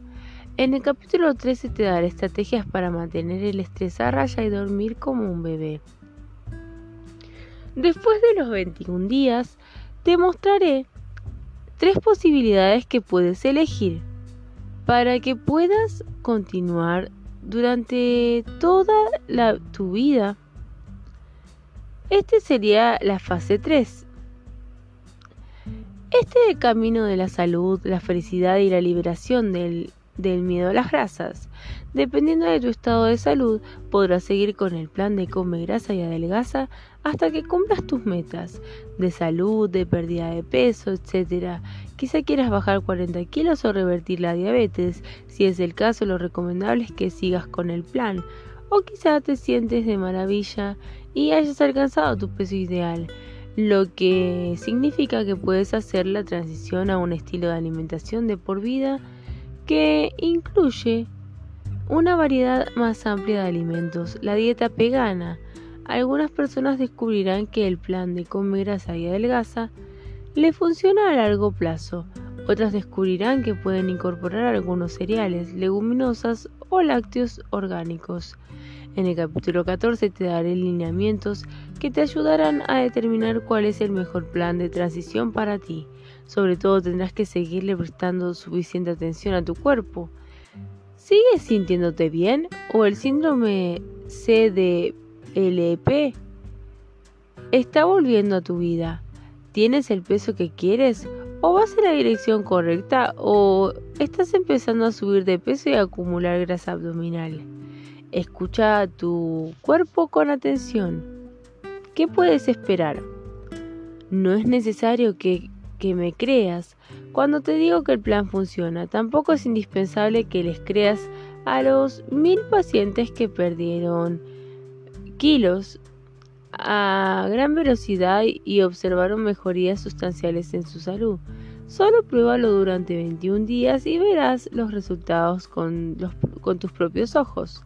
En el capítulo 13 te daré estrategias para mantener el estrés a raya y dormir como un bebé. Después de los 21 días, te mostraré tres posibilidades que puedes elegir para que puedas continuar durante toda tu vida. Este sería la fase 3. Este camino de la salud, la felicidad y la liberación del del miedo a las grasas. Dependiendo de tu estado de salud, podrás seguir con el plan de come grasa y adelgaza hasta que cumplas tus metas de salud, de pérdida de peso, etc. Quizá quieras bajar 40 kilos o revertir la diabetes. Si es el caso, lo recomendable es que sigas con el plan. O quizá te sientes de maravilla y hayas alcanzado tu peso ideal lo que significa que puedes hacer la transición a un estilo de alimentación de por vida que incluye una variedad más amplia de alimentos. La dieta vegana. Algunas personas descubrirán que el plan de comer grasa y adelgaza le funciona a largo plazo. Otras descubrirán que pueden incorporar algunos cereales, leguminosas o lácteos orgánicos. En el capítulo 14 te daré lineamientos que te ayudarán a determinar cuál es el mejor plan de transición para ti. Sobre todo tendrás que seguirle prestando suficiente atención a tu cuerpo. ¿Sigues sintiéndote bien o el síndrome CDLP está volviendo a tu vida? ¿Tienes el peso que quieres o vas en la dirección correcta o estás empezando a subir de peso y a acumular grasa abdominal? Escucha a tu cuerpo con atención. ¿Qué puedes esperar? No es necesario que me creas cuando te digo que el plan funciona. Tampoco es indispensable que les creas a los mil pacientes que perdieron kilos a gran velocidad y observaron mejorías sustanciales en su salud. Solo pruébalo durante 21 días y verás los resultados con tus propios ojos.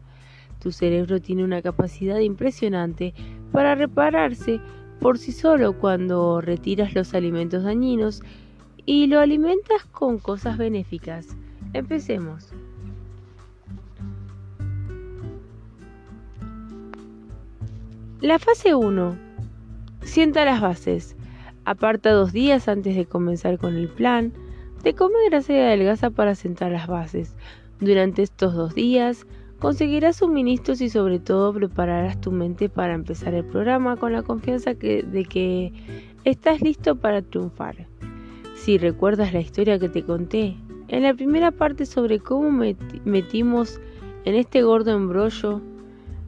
Tu cerebro tiene una capacidad impresionante para repararse por sí solo cuando retiras los alimentos dañinos y lo alimentas con cosas benéficas. Empecemos. La fase 1. Sienta las bases. Aparta dos días antes de comenzar con el plan. Te come grasa y adelgaza para sentar las bases. Durante estos dos días, Conseguirás suministros y sobre todo prepararás tu mente para empezar el programa con la confianza de que estás listo para triunfar. Si recuerdas la historia que te conté en la primera parte sobre cómo metimos en este gordo embrollo,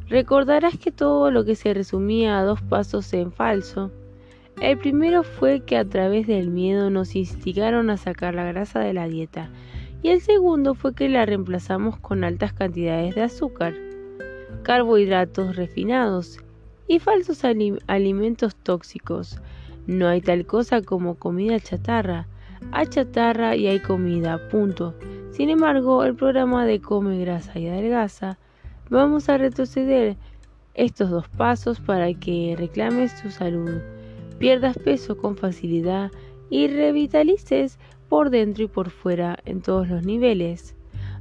recordarás que todo lo que se resumía a dos pasos en falso. El primero fue que a través del miedo nos instigaron a sacar la grasa de la dieta y el segundo fue que la reemplazamos con altas cantidades de azúcar, carbohidratos refinados y falsos alimentos tóxicos. No hay tal cosa como comida chatarra. Hay chatarra y hay comida, punto. Sin embargo, el programa de Come Grasa y Adelgaza, vamos a retroceder estos dos pasos para que reclames tu salud, pierdas peso con facilidad y revitalices por dentro y por fuera en todos los niveles.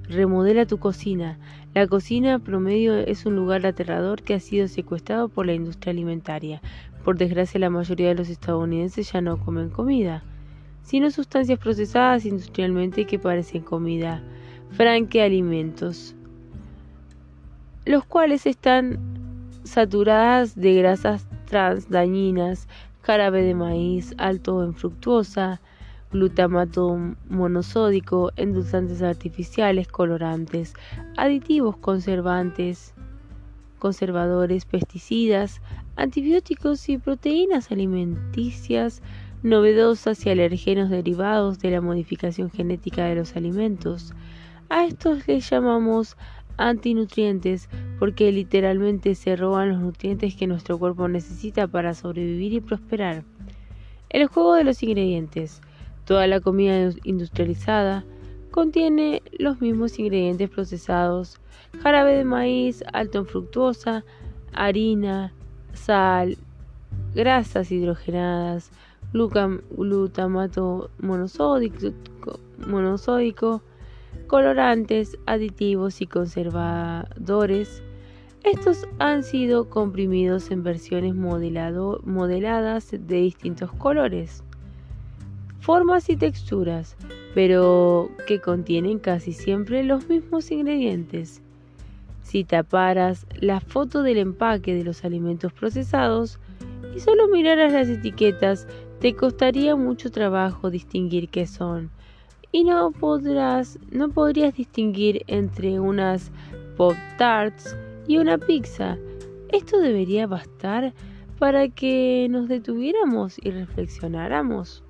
Remodela tu cocina. La cocina promedio es un lugar aterrador que ha sido secuestrado por la industria alimentaria. Por desgracia, la mayoría de los estadounidenses ya no comen comida, sino sustancias procesadas industrialmente que parecen comida, franque alimentos, los cuales están saturadas de grasas trans dañinas, jarabe de maíz alto en fructuosa, glutamato monosódico, endulzantes artificiales, colorantes, aditivos conservantes, conservadores, pesticidas, antibióticos y proteínas alimenticias novedosas y alergenos derivados de la modificación genética de los alimentos. A estos les llamamos antinutrientes porque literalmente se roban los nutrientes que nuestro cuerpo necesita para sobrevivir y prosperar. El juego de los ingredientes. Toda la comida industrializada contiene los mismos ingredientes procesados, jarabe de maíz alto en fructuosa, harina, sal, grasas hidrogenadas, glutamato monosódico, colorantes, aditivos y conservadores. Estos han sido comprimidos en versiones modeladas de distintos colores, formas y texturas, pero que contienen casi siempre los mismos ingredientes. Si taparas la foto del empaque de los alimentos procesados y solo miraras las etiquetas, te costaría mucho trabajo distinguir qué son. Y no no podrías distinguir entre unas Pop Tarts y una pizza. Esto debería bastar para que nos detuviéramos y reflexionáramos.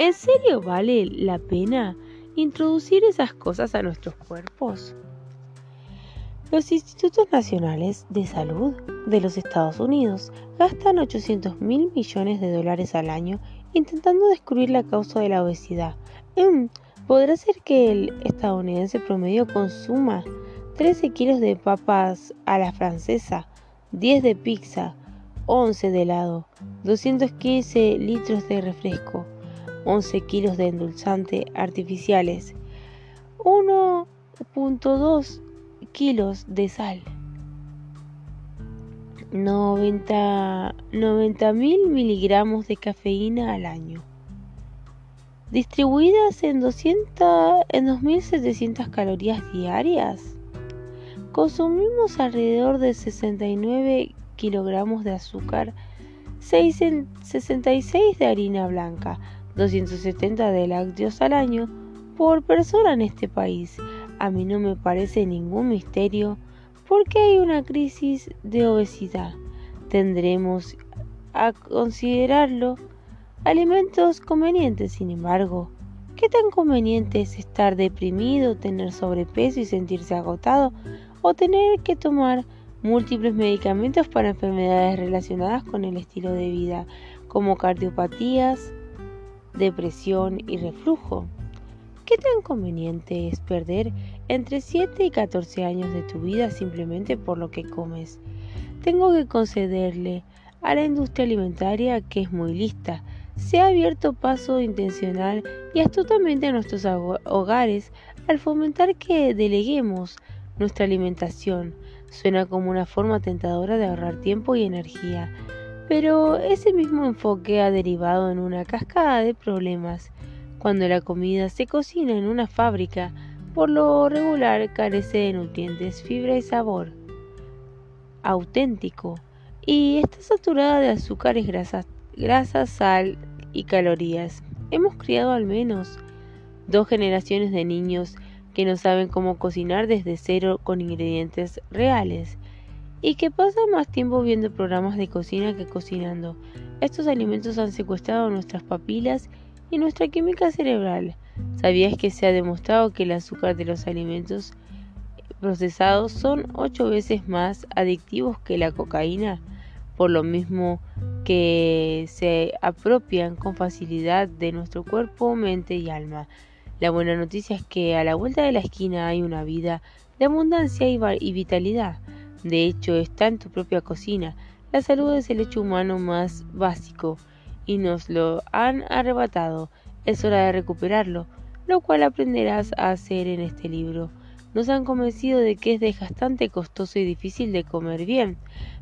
¿En serio vale la pena introducir esas cosas a nuestros cuerpos? Los Institutos Nacionales de Salud de los Estados Unidos gastan 800 mil millones de dólares al año intentando descubrir la causa de la obesidad. Mm, ¿Podrá ser que el estadounidense promedio consuma 13 kilos de papas a la francesa, 10 de pizza, 11 de helado, 215 litros de refresco, 11 kilos de endulzante artificiales, 1.2 kilos de sal, 90 mil miligramos de cafeína al año, distribuidas en, 200, en 2.700 calorías diarias. Consumimos alrededor de 69 kilogramos de azúcar, 66 de harina blanca, 270 de lácteos al año por persona en este país a mí no me parece ningún misterio porque hay una crisis de obesidad. Tendremos a considerarlo alimentos convenientes, sin embargo. ¿Qué tan conveniente es estar deprimido, tener sobrepeso y sentirse agotado o tener que tomar múltiples medicamentos para enfermedades relacionadas con el estilo de vida, como cardiopatías, depresión y reflujo? ¿Qué tan conveniente es perder entre 7 y 14 años de tu vida simplemente por lo que comes? Tengo que concederle a la industria alimentaria que es muy lista. Se ha abierto paso intencional y astutamente a nuestros hogares al fomentar que deleguemos nuestra alimentación. Suena como una forma tentadora de ahorrar tiempo y energía, pero ese mismo enfoque ha derivado en una cascada de problemas. Cuando la comida se cocina en una fábrica, por lo regular carece de nutrientes, fibra y sabor auténtico y está saturada de azúcares, grasas, grasas, sal y calorías. Hemos criado al menos dos generaciones de niños que no saben cómo cocinar desde cero con ingredientes reales y que pasan más tiempo viendo programas de cocina que cocinando. Estos alimentos han secuestrado nuestras papilas y nuestra química cerebral. ¿Sabías que se ha demostrado que el azúcar de los alimentos procesados son ocho veces más adictivos que la cocaína? Por lo mismo que se apropian con facilidad de nuestro cuerpo, mente y alma. La buena noticia es que a la vuelta de la esquina hay una vida de abundancia y vitalidad. De hecho, está en tu propia cocina. La salud es el hecho humano más básico y nos lo han arrebatado. Es hora de recuperarlo, lo cual aprenderás a hacer en este libro. nos han convencido de que es desgastante, costoso y difícil de comer bien,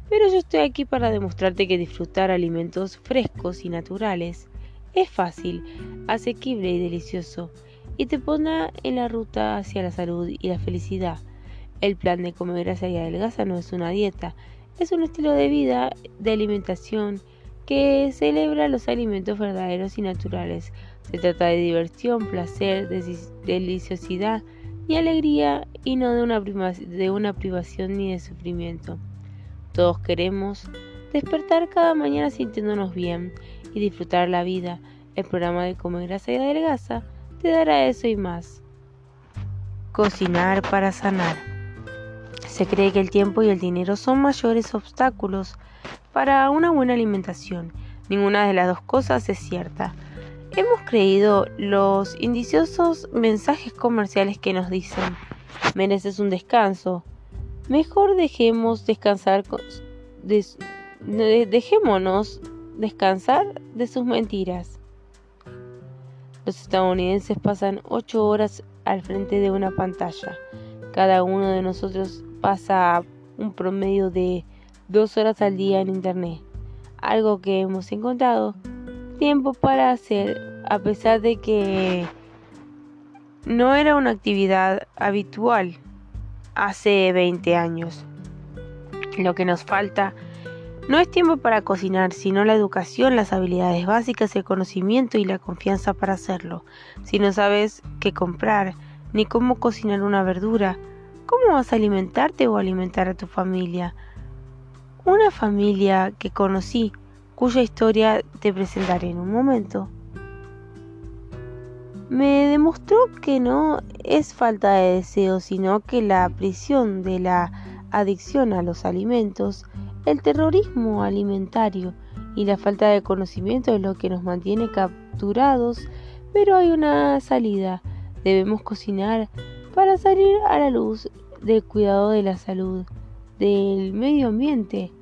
pero yo estoy aquí para demostrarte que disfrutar alimentos frescos y naturales es fácil, asequible y delicioso, y te pondrá en la ruta hacia la salud y la felicidad. El plan de comer grasa y adelgaza no es una dieta, es un estilo de vida, de alimentación, que celebra los alimentos verdaderos y naturales. Se trata de diversión, placer, deliciosidad y alegría y no de una, de una privación ni de sufrimiento. Todos queremos despertar cada mañana sintiéndonos bien y disfrutar la vida. El programa de Comer Grasa y Adelgaza te dará eso y más. Cocinar para sanar. Se cree que el tiempo y el dinero son mayores obstáculos para una buena alimentación. Ninguna de las dos cosas es cierta. Hemos creído los indiciosos mensajes comerciales que nos dicen, mereces un descanso, Mejor dejemos descansar, dejémonos descansar de sus mentiras. Los estadounidenses pasan ocho horas al frente de una pantalla. Cada uno de nosotros pasa un promedio de dos horas al día en Internet. Algo que hemos encontrado tiempo para hacer a pesar de que no era una actividad habitual hace 20 años. Lo que nos falta no es tiempo para cocinar, sino la educación, las habilidades básicas, el conocimiento y la confianza para hacerlo. Si no sabes qué comprar, ni cómo cocinar una verdura, ¿cómo vas a alimentarte o alimentar a tu familia? Una familia que conocí, cuya historia te presentaré en un momento, me demostró que no es falta de deseo, sino que la prisión de la adicción a los alimentos, el terrorismo alimentario y la falta de conocimiento es lo que nos mantiene capturados, pero hay una salida. Debemos cocinar para salir a la luz del cuidado de la salud, del medio ambiente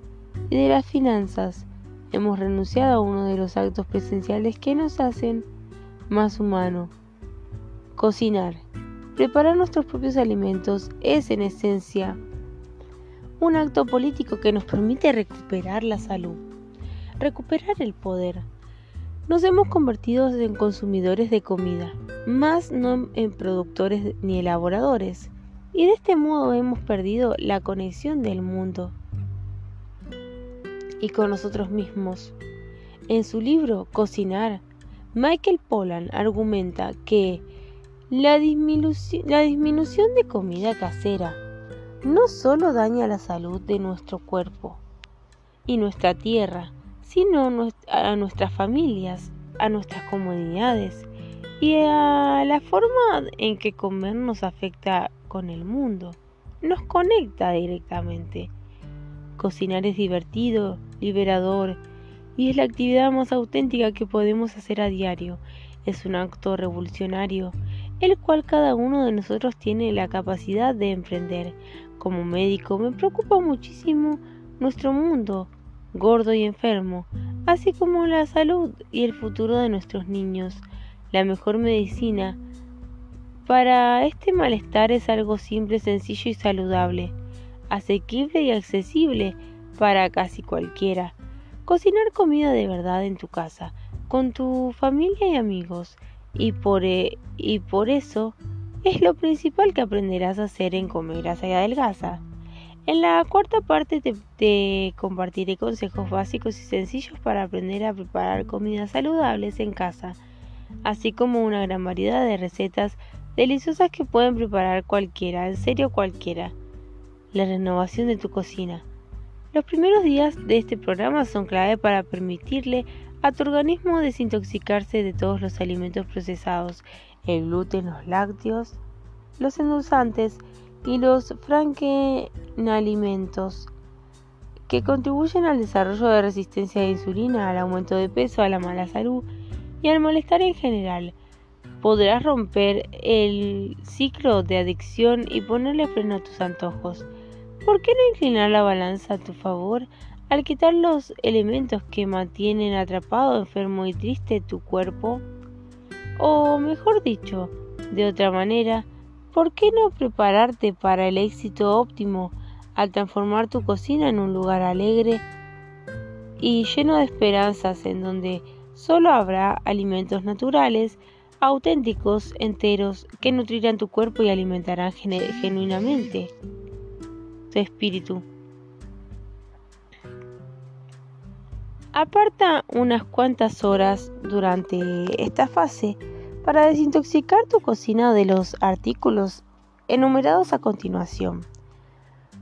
y de las finanzas. Hemos renunciado a uno de los actos presenciales que nos hacen más humano. Cocinar. Preparar nuestros propios alimentos es en esencia un acto político que nos permite recuperar la salud, recuperar el poder. Nos hemos convertido en consumidores de comida, más no en productores ni elaboradores, y de este modo hemos perdido la conexión del mundo y con nosotros mismos. En su libro Cocinar, Michael Pollan argumenta que la, disminución de comida casera no solo daña la salud de nuestro cuerpo y nuestra tierra, sino a nuestras familias, a nuestras comunidades y a la forma en que comer nos afecta con el mundo. Nos conecta directamente. Cocinar es divertido, liberador y es la actividad más auténtica que podemos hacer a diario. Es un acto revolucionario, el cual cada uno de nosotros tiene la capacidad de emprender. Como médico me preocupa muchísimo nuestro mundo, gordo y enfermo, así como la salud y el futuro de nuestros niños. La mejor medicina para este malestar es algo simple, sencillo y saludable, asequible y accesible para casi cualquiera. Cocinar comida de verdad en tu casa, con tu familia y amigos, y por, e, y por eso es lo principal que aprenderás a hacer en Comer Grasa y Adelgaza. En la cuarta parte te, compartiré consejos básicos y sencillos para aprender a preparar comidas saludables en casa, así como una gran variedad de recetas deliciosas que pueden preparar cualquiera, en serio cualquiera. La renovación de tu cocina. Los primeros días de este programa son clave para permitirle a tu organismo desintoxicarse de todos los alimentos procesados, el gluten, los lácteos, los endulzantes y los frankenalimentos que contribuyen al desarrollo de resistencia a insulina, al aumento de peso, a la mala salud y al malestar en general. Podrás romper el ciclo de adicción y ponerle freno a tus antojos. ¿Por qué no inclinar la balanza a tu favor al quitar los elementos que mantienen atrapado, enfermo y triste tu cuerpo? O mejor dicho, de otra manera, ¿por qué no prepararte para el éxito óptimo al transformar tu cocina en un lugar alegre y lleno de esperanzas en donde solo habrá alimentos naturales, auténticos, enteros, que nutrirán tu cuerpo y alimentarán genuinamente tu espíritu? Aparta unas cuantas horas durante esta fase para desintoxicar tu cocina de los artículos enumerados a continuación.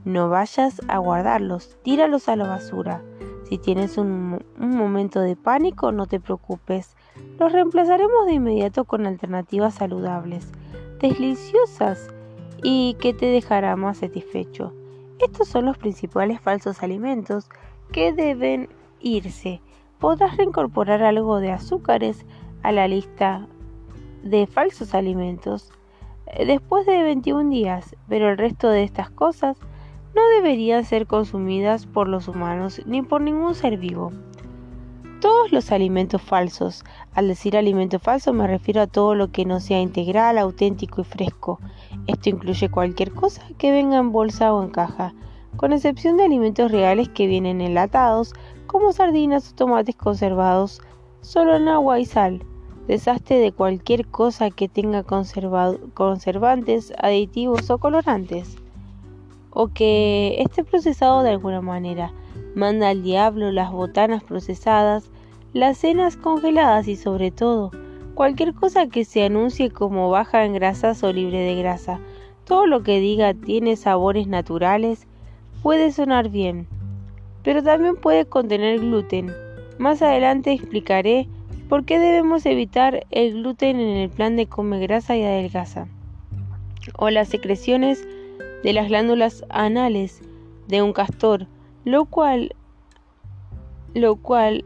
No vayas a guardarlos, tíralos a la basura. Si tienes un, momento de pánico, no te preocupes. Los reemplazaremos de inmediato con alternativas saludables, deliciosas y que te dejará más satisfecho. Estos son los principales falsos alimentos que deben irse. Podrás reincorporar algo de azúcares a la lista de falsos alimentos eh, después de 21 días, pero el resto de estas cosas no deberían ser consumidas por los humanos ni por ningún ser vivo. Todos los alimentos falsos, al decir alimento falso me refiero a todo lo que no sea integral, auténtico y fresco. Esto incluye cualquier cosa que venga en bolsa o en caja, con excepción de alimentos reales que vienen enlatados, como sardinas o tomates conservados solo en agua y sal Deshazte de cualquier cosa que tenga conservantes, aditivos o colorantes, o que esté procesado de alguna manera. Manda al diablo las botanas procesadas, las cenas congeladas y sobre todo, cualquier cosa que se anuncie como baja en grasas o libre de grasa. Todo lo que diga tiene sabores naturales puede sonar bien, pero también puede contener gluten. Más adelante explicaré ¿Por qué debemos evitar el gluten en el plan de come grasa y adelgaza? O las secreciones de las glándulas anales de un castor, lo cual lo cual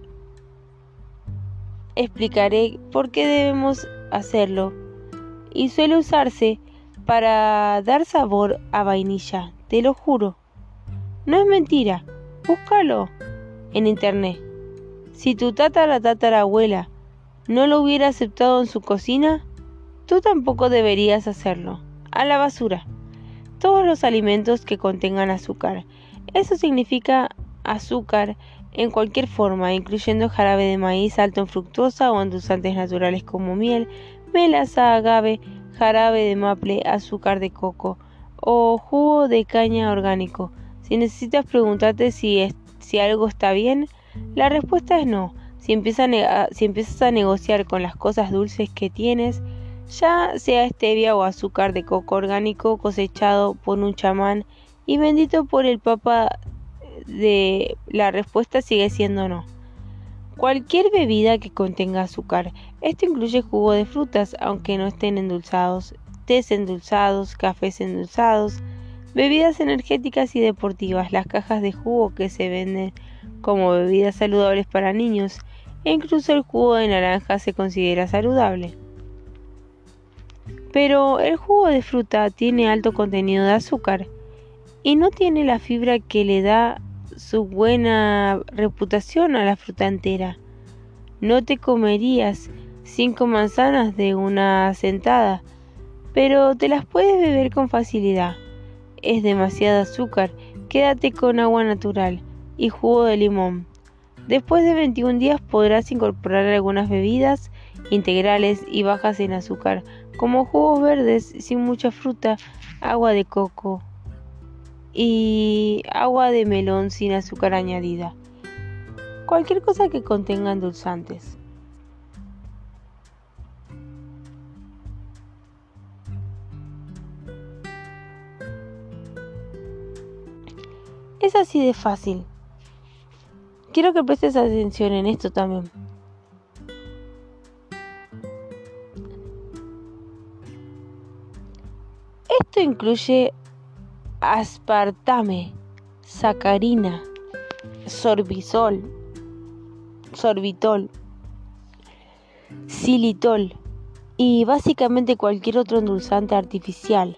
explicaré por qué debemos hacerlo. Y suele usarse para dar sabor a vainilla, te lo juro. No es mentira, búscalo en internet. Si tu tatara tatarabuela no lo hubiera aceptado en su cocina, tú tampoco deberías hacerlo. A la basura. Todos los alimentos que contengan azúcar. Eso significa azúcar en cualquier forma, incluyendo jarabe de maíz alto en fructosa o endulzantes naturales como miel, melaza, agave, jarabe de maple, azúcar de coco o jugo de caña orgánico. Si necesitas preguntarte si, si algo está bien, la respuesta es no. Si, empiezas a negociar con las cosas dulces que tienes, ya sea stevia o azúcar de coco orgánico cosechado por un chamán y bendito por el Papa de la respuesta sigue siendo no. Cualquier bebida que contenga azúcar. Esto incluye jugo de frutas, aunque no estén endulzados, tés endulzados, cafés endulzados, bebidas energéticas y deportivas, las cajas de jugo que se venden como bebidas saludables para niños e incluso el jugo de naranja se considera saludable. Pero el jugo de fruta tiene alto contenido de azúcar y no tiene la fibra que le da su buena reputación a la fruta entera. No te comerías cinco manzanas de una sentada, pero te las puedes beber con facilidad. Es demasiado azúcar, quédate con agua natural y jugo de limón. Después de 21 días podrás incorporar algunas bebidas integrales y bajas en azúcar, como jugos verdes sin mucha fruta, agua de coco y agua de melón sin azúcar añadida. Cualquier cosa que contenga endulzantes. Es así de fácil. Quiero que prestes atención en esto también. Esto incluye aspartame, sacarina, sorbisol, sorbitol, xilitol y básicamente cualquier otro endulzante artificial.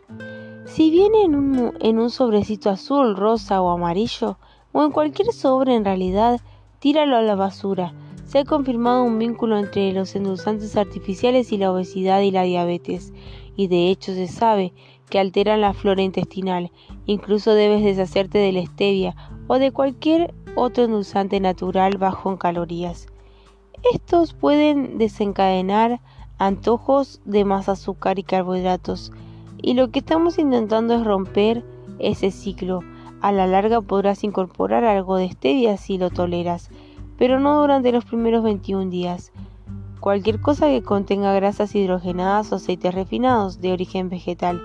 Si viene en un, en un sobrecito azul, rosa o amarillo, o en cualquier sobre en realidad, tíralo a la basura. Se ha confirmado un vínculo entre los endulzantes artificiales y la obesidad y la diabetes, y de hecho se sabe que alteran la flora intestinal. Incluso debes deshacerte de la stevia o de cualquier otro endulzante natural bajo en calorías. Estos pueden desencadenar antojos de más azúcar y carbohidratos, y lo que estamos intentando es romper ese ciclo. A la larga podrás incorporar algo de stevia si lo toleras, pero no durante los primeros 21 días. Cualquier cosa que contenga grasas hidrogenadas o aceites refinados de origen vegetal,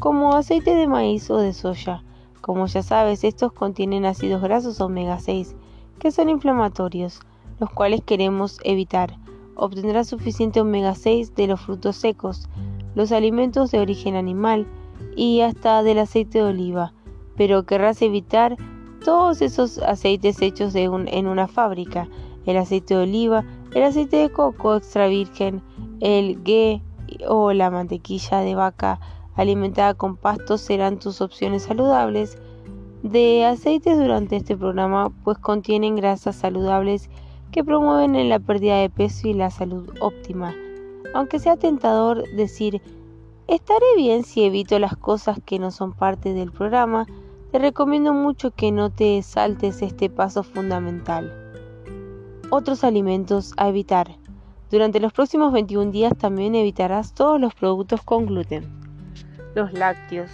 como aceite de maíz o de soya. Como ya sabes, estos contienen ácidos grasos omega 6, que son inflamatorios, los cuales queremos evitar. Obtendrás suficiente omega 6 de los frutos secos, los alimentos de origen animal y hasta del aceite de oliva, pero querrás evitar todos esos aceites hechos en una fábrica, el aceite de oliva, el aceite de coco extra virgen, el ghee o la mantequilla de vaca alimentada con pastos serán tus opciones saludables de aceites durante este programa, pues contienen grasas saludables que promueven la pérdida de peso y la salud óptima. Aunque sea tentador decir, estaré bien si evito las cosas que no son parte del programa, te recomiendo mucho que no te saltes este paso fundamental. Otros alimentos a evitar. Durante los próximos 21 días también evitarás todos los productos con gluten los lácteos,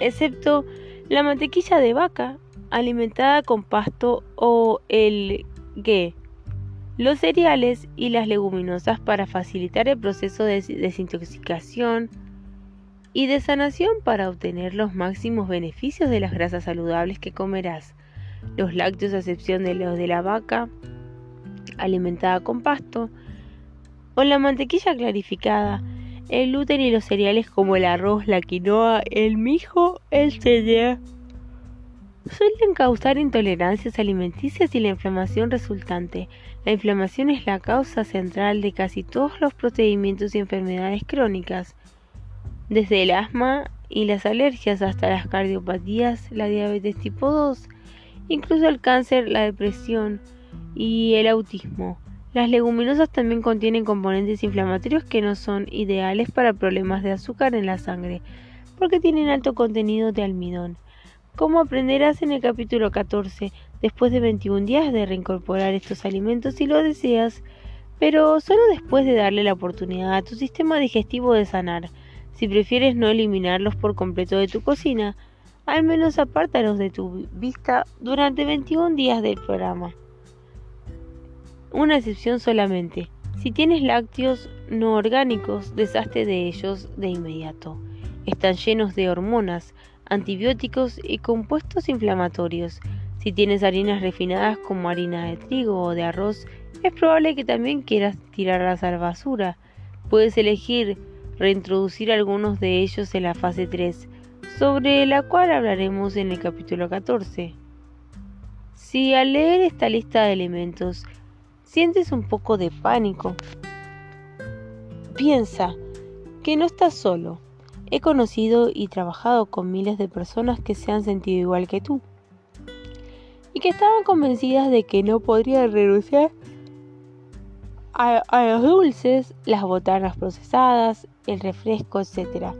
excepto la mantequilla de vaca alimentada con pasto o el ghee, los cereales y las leguminosas para facilitar el proceso de desintoxicación y de sanación para obtener los máximos beneficios de las grasas saludables que comerás. Los lácteos, a excepción de los de la vaca alimentada con pasto, o la mantequilla clarificada, el gluten y los cereales como el arroz, la quinoa, el mijo, el cereal suelen causar intolerancias alimenticias y la inflamación resultante. La inflamación es la causa central de casi todos los procedimientos y enfermedades crónicas, desde el asma y las alergias hasta las cardiopatías, la diabetes tipo 2, incluso el cáncer, la depresión y el autismo. Las leguminosas también contienen componentes inflamatorios que no son ideales para problemas de azúcar en la sangre, porque tienen alto contenido de almidón. Como aprenderás en el capítulo 14, después de 21 días de reincorporar estos alimentos si lo deseas, pero solo después de darle la oportunidad a tu sistema digestivo de sanar. Si prefieres no eliminarlos por completo de tu cocina, al menos apártalos de tu vista durante 21 días del programa. Una excepción solamente. Si tienes lácteos no orgánicos, deshazte de ellos de inmediato. Están llenos de hormonas, antibióticos y compuestos inflamatorios. Si tienes harinas refinadas como harina de trigo o de arroz, es probable que también quieras tirarlas a la basura. Puedes elegir reintroducir algunos de ellos en la fase 3, sobre la cual hablaremos en el capítulo 14. Si al leer esta lista de elementos sientes un poco de pánico, piensa que no estás solo. He conocido y trabajado con miles de personas que se han sentido igual que tú y que estaban convencidas de que no podrían renunciar a, los dulces, las botanas procesadas, el refresco, etc.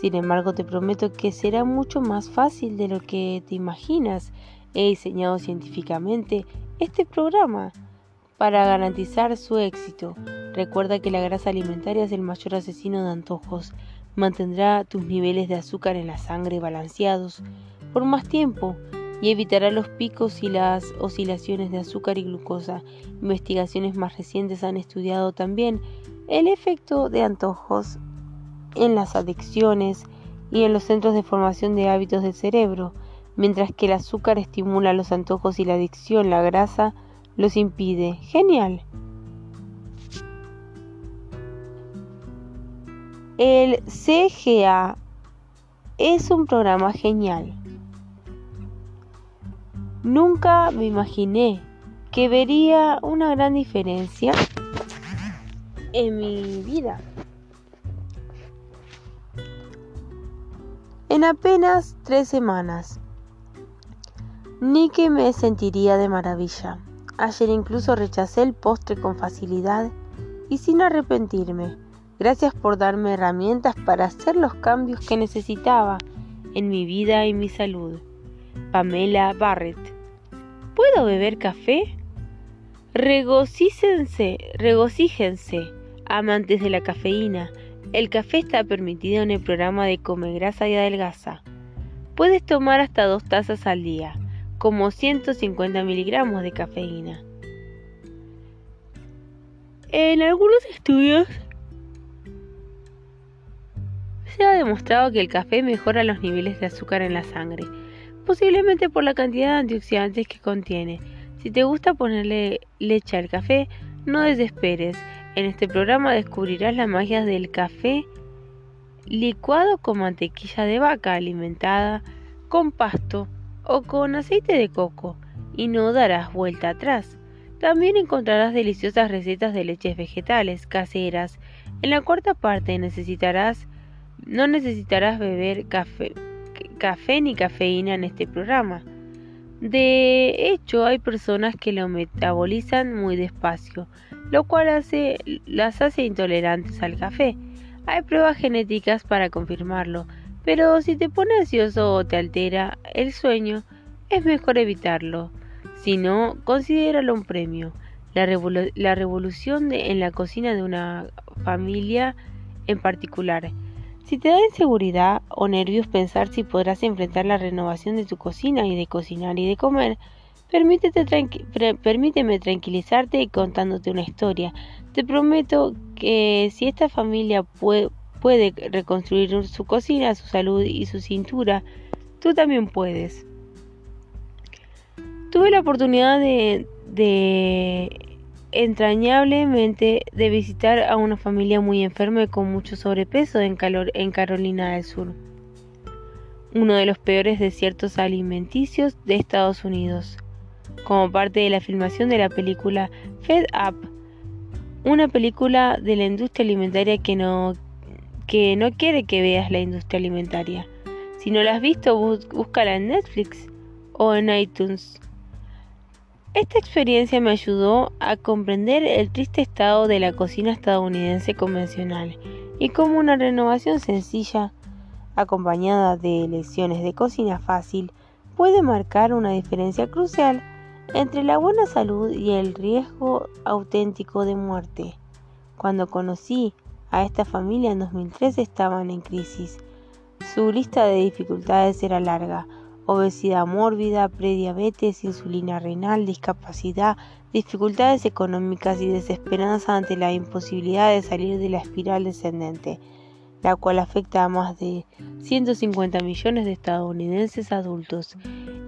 Sin embargo, te prometo que será mucho más fácil de lo que te imaginas. He diseñado científicamente este programa para garantizar su éxito. Recuerda que la grasa alimentaria es el mayor asesino de antojos. Mantendrá tus niveles de azúcar en la sangre balanceados por más tiempo y evitará los picos y las oscilaciones de azúcar y glucosa. Investigaciones más recientes han estudiado también el efecto de antojos en las adicciones y en los centros de formación de hábitos del cerebro. Mientras que el azúcar estimula los antojos y la adicción, la grasa los impide. Genial. El CGA es un programa genial. Nunca me imaginé que vería una gran diferencia en mi vida. En apenas tres semanas, ni que me sentiría de maravilla. Ayer incluso rechacé el postre con facilidad y sin arrepentirme. Gracias por darme herramientas para hacer los cambios que necesitaba en mi vida y mi salud. Pamela Barrett. ¿Puedo beber café? Regocíjense, regocíjense, amantes de la cafeína. El café está permitido en el programa de Come Grasa y Adelgaza. Puedes tomar hasta dos tazas al día, como 150 miligramos de cafeína. En algunos estudios se ha demostrado que el café mejora los niveles de azúcar en la sangre, posiblemente por la cantidad de antioxidantes que contiene. Si te gusta ponerle leche al café, no desesperes. En este programa descubrirás las magias del café licuado con mantequilla de vaca alimentada con pasto o con aceite de coco y no darás vuelta atrás. También encontrarás deliciosas recetas de leches vegetales caseras. En la cuarta parte no necesitarás beber café, café ni cafeína en este programa. De hecho, hay personas que lo metabolizan muy despacio, lo cual hace, las hace intolerantes al café. Hay pruebas genéticas para confirmarlo, pero si te pone ansioso o te altera el sueño, es mejor evitarlo. Si no, considéralo un premio. La, la revolución en la cocina de una familia en particular si te da inseguridad o nervios pensar si podrás enfrentar la renovación de tu cocina y de cocinar y de comer, permíteme tranquilizarte contándote una historia. Te prometo que si esta familia puede, reconstruir su cocina, su salud y su cintura, tú también puedes. Tuve la oportunidad de entrañablemente de visitar a una familia muy enferma y con mucho sobrepeso en, en Carolina del Sur, uno de los peores desiertos alimenticios de Estados Unidos, como parte de la filmación de la película Fed Up, una película de la industria alimentaria que no, que no quiere que veas la industria alimentaria. Si no la has visto, búscala en Netflix o en iTunes. Esta experiencia me ayudó a comprender el triste estado de la cocina estadounidense convencional y cómo una renovación sencilla, acompañada de lecciones de cocina fácil, puede marcar una diferencia crucial entre la buena salud y el riesgo auténtico de muerte. Cuando conocí a esta familia en 2003 estaban en crisis. Su lista de dificultades era larga, obesidad mórbida, prediabetes, insulina renal, discapacidad, dificultades económicas y desesperanza ante la imposibilidad de salir de la espiral descendente, la cual afecta a más de 150 millones de estadounidenses adultos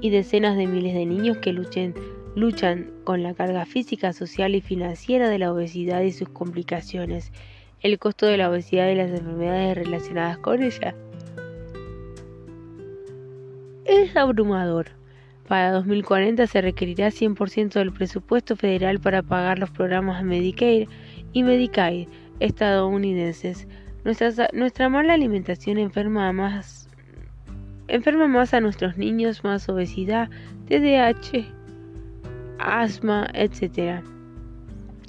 y decenas de miles de niños que luchan con la carga física, social y financiera de la obesidad y sus complicaciones, el costo de la obesidad y las enfermedades relacionadas con ella es abrumador. Para 2040 se requerirá 100% del presupuesto federal para pagar los programas Medicare y Medicaid estadounidenses. Nuestra, mala alimentación enferma más, enferma más a nuestros niños, más obesidad, TDAH, asma, etc.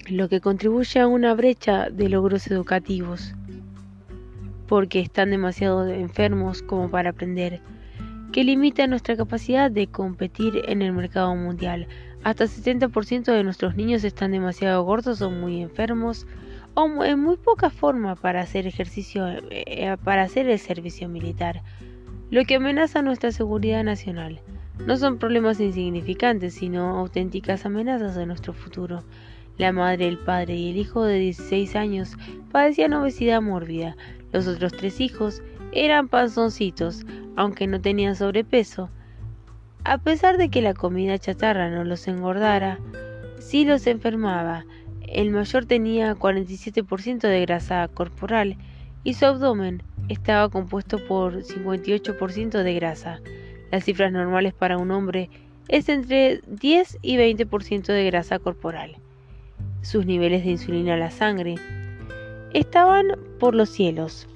Lo que contribuye a una brecha de logros educativos, porque están demasiado enfermos como para aprender que limita nuestra capacidad de competir en el mercado mundial. Hasta 70% de nuestros niños están demasiado gordos o muy enfermos o en muy poca forma para hacer ejercicio eh, para hacer el servicio militar, lo que amenaza nuestra seguridad nacional. No son problemas insignificantes, sino auténticas amenazas a nuestro futuro. La madre, el padre y el hijo de 16 años padecían obesidad mórbida. Los otros tres hijos eran panzoncitos, aunque no tenían sobrepeso. A pesar de que la comida chatarra no los engordara, sí los enfermaba. El mayor tenía 47% de grasa corporal y su abdomen estaba compuesto por 58% de grasa. Las cifras normales para un hombre es entre 10 y 20% de grasa corporal. Sus niveles de insulina en la sangre estaban por los cielos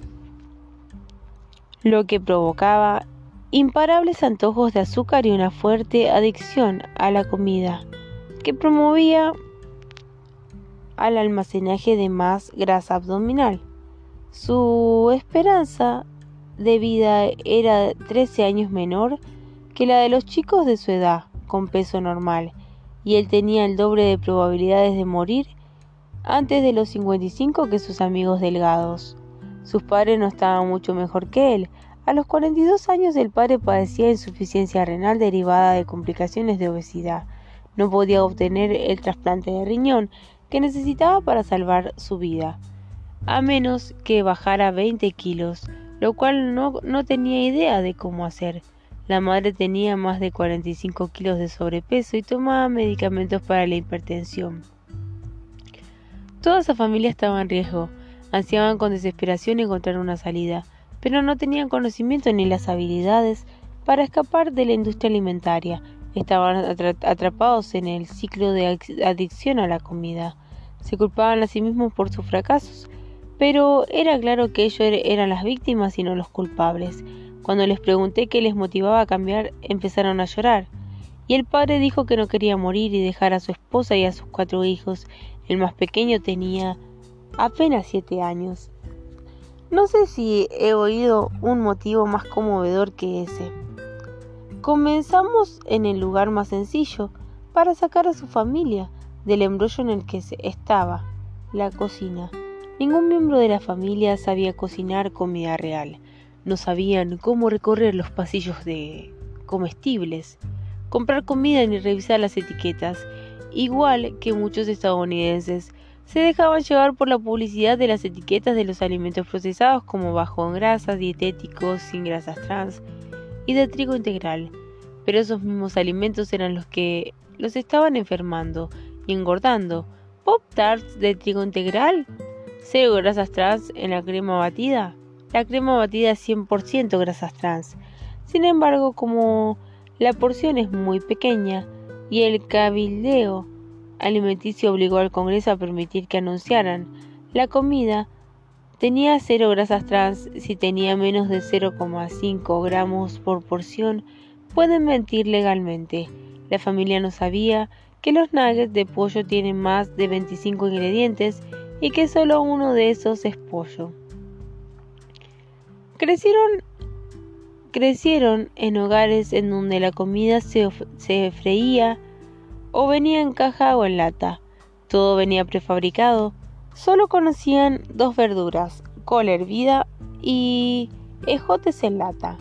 lo que provocaba imparables antojos de azúcar y una fuerte adicción a la comida, que promovía al almacenaje de más grasa abdominal. Su esperanza de vida era 13 años menor que la de los chicos de su edad, con peso normal, y él tenía el doble de probabilidades de morir antes de los 55 que sus amigos delgados. Sus padres no estaban mucho mejor que él. A los 42 años el padre padecía insuficiencia renal derivada de complicaciones de obesidad. No podía obtener el trasplante de riñón que necesitaba para salvar su vida, a menos que bajara 20 kilos, lo cual no, tenía idea de cómo hacer. La madre tenía más de 45 kilos de sobrepeso y tomaba medicamentos para la hipertensión. Toda esa familia estaba en riesgo ansiaban con desesperación encontrar una salida, pero no tenían conocimiento ni las habilidades para escapar de la industria alimentaria. Estaban atrapados en el ciclo de adicción a la comida. Se culpaban a sí mismos por sus fracasos, pero era claro que ellos er-, eran las víctimas y no los culpables. Cuando les pregunté qué les motivaba a cambiar, empezaron a llorar. Y el padre dijo que no quería morir y dejar a su esposa y a sus cuatro hijos. El más pequeño tenía apenas siete años. No sé si he oído un motivo más conmovedor que ese. Comenzamos en el lugar más sencillo, para sacar a su familia del embrollo en el que estaba, la cocina. Ningún miembro de la familia sabía cocinar comida real. No sabían cómo recorrer los pasillos de comestibles, comprar comida ni revisar las etiquetas, igual que muchos estadounidenses se dejaban llevar por la publicidad de las etiquetas de los alimentos procesados como bajo en grasas, dietéticos, sin grasas trans y de trigo integral. Pero esos mismos alimentos eran los que los estaban enfermando y engordando. Pop Tarts de trigo integral, cero grasas trans en la crema batida. La crema batida es 100% grasas trans. Sin embargo, como la porción es muy pequeña y el cabildeo alimenticio obligó al Congreso a permitir que anunciaran la comida tenía cero grasas trans si tenía menos de 0,5 gramos por porción pueden mentir legalmente. La familia no sabía que los nuggets de pollo tienen más de 25 ingredientes y que solo uno de esos es pollo. Crecieron, crecieron en hogares en donde la comida se, se freía o venía en caja o en lata. Todo venía prefabricado. Solo conocían dos verduras, col hervida y ejotes en lata.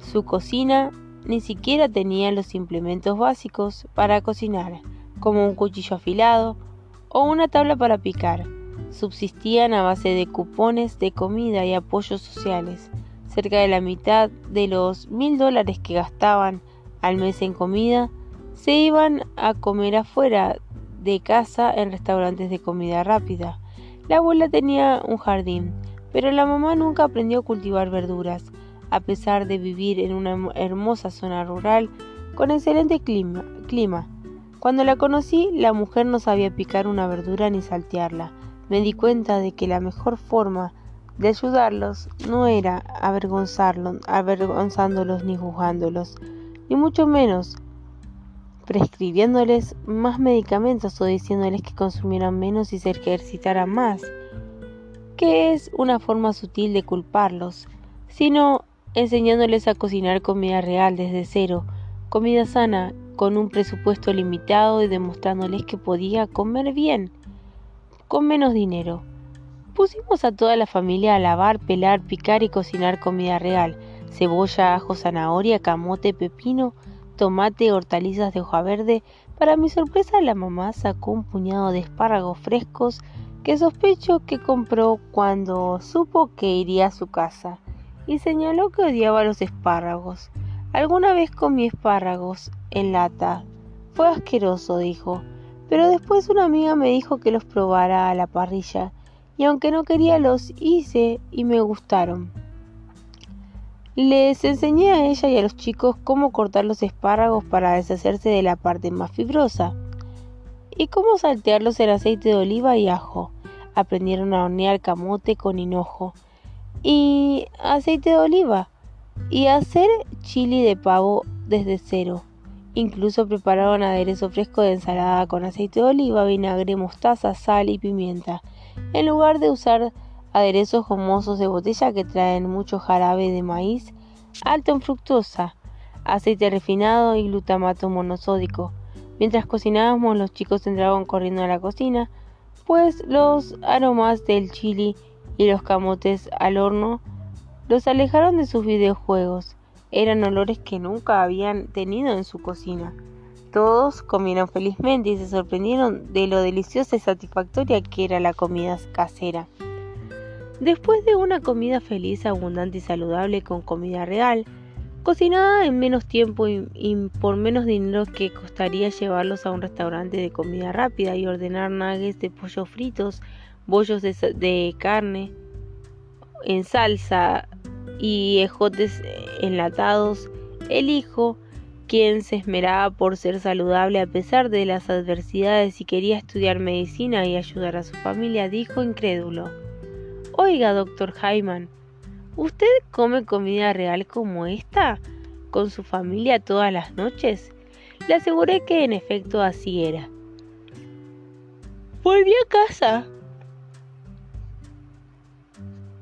Su cocina ni siquiera tenía los implementos básicos para cocinar, como un cuchillo afilado o una tabla para picar. Subsistían a base de cupones de comida y apoyos sociales. Cerca de la mitad de los mil dólares que gastaban al mes en comida se iban a comer afuera de casa en restaurantes de comida rápida. La abuela tenía un jardín, pero la mamá nunca aprendió a cultivar verduras, a pesar de vivir en una hermosa zona rural con excelente clima. clima. Cuando la conocí, la mujer no sabía picar una verdura ni saltearla. Me di cuenta de que la mejor forma de ayudarlos no era avergonzarlos, avergonzándolos ni juzgándolos, ni mucho menos prescribiéndoles más medicamentos o diciéndoles que consumieran menos y se ejercitaran más, que es una forma sutil de culparlos, sino enseñándoles a cocinar comida real desde cero, comida sana, con un presupuesto limitado y demostrándoles que podía comer bien, con menos dinero. Pusimos a toda la familia a lavar, pelar, picar y cocinar comida real, cebolla, ajo, zanahoria, camote, pepino, tomate, hortalizas de hoja verde. Para mi sorpresa, la mamá sacó un puñado de espárragos frescos que sospecho que compró cuando supo que iría a su casa y señaló que odiaba los espárragos. Alguna vez comí espárragos en lata. Fue asqueroso, dijo, pero después una amiga me dijo que los probara a la parrilla, y aunque no quería los hice y me gustaron. Les enseñé a ella y a los chicos cómo cortar los espárragos para deshacerse de la parte más fibrosa y cómo saltearlos en aceite de oliva y ajo. Aprendieron a hornear camote con hinojo y aceite de oliva y a hacer chili de pavo desde cero. Incluso prepararon aderezo fresco de ensalada con aceite de oliva, vinagre, mostaza, sal y pimienta, en lugar de usar aderezos gomosos de botella que traen mucho jarabe de maíz alto en fructosa, aceite refinado y glutamato monosódico. Mientras cocinábamos, los chicos entraban corriendo a la cocina, pues los aromas del chili y los camotes al horno los alejaron de sus videojuegos. Eran olores que nunca habían tenido en su cocina. Todos comieron felizmente y se sorprendieron de lo deliciosa y satisfactoria que era la comida casera. Después de una comida feliz, abundante y saludable con comida real, cocinada en menos tiempo y, por menos dinero que costaría llevarlos a un restaurante de comida rápida y ordenar nuggets de pollo fritos, bollos de, de carne en salsa y ejotes enlatados, el hijo, quien se esmeraba por ser saludable a pesar de las adversidades y quería estudiar medicina y ayudar a su familia, dijo incrédulo. Oiga, doctor Hyman, ¿usted come comida real como esta con su familia todas las noches? Le aseguré que en efecto así era. Volví a casa.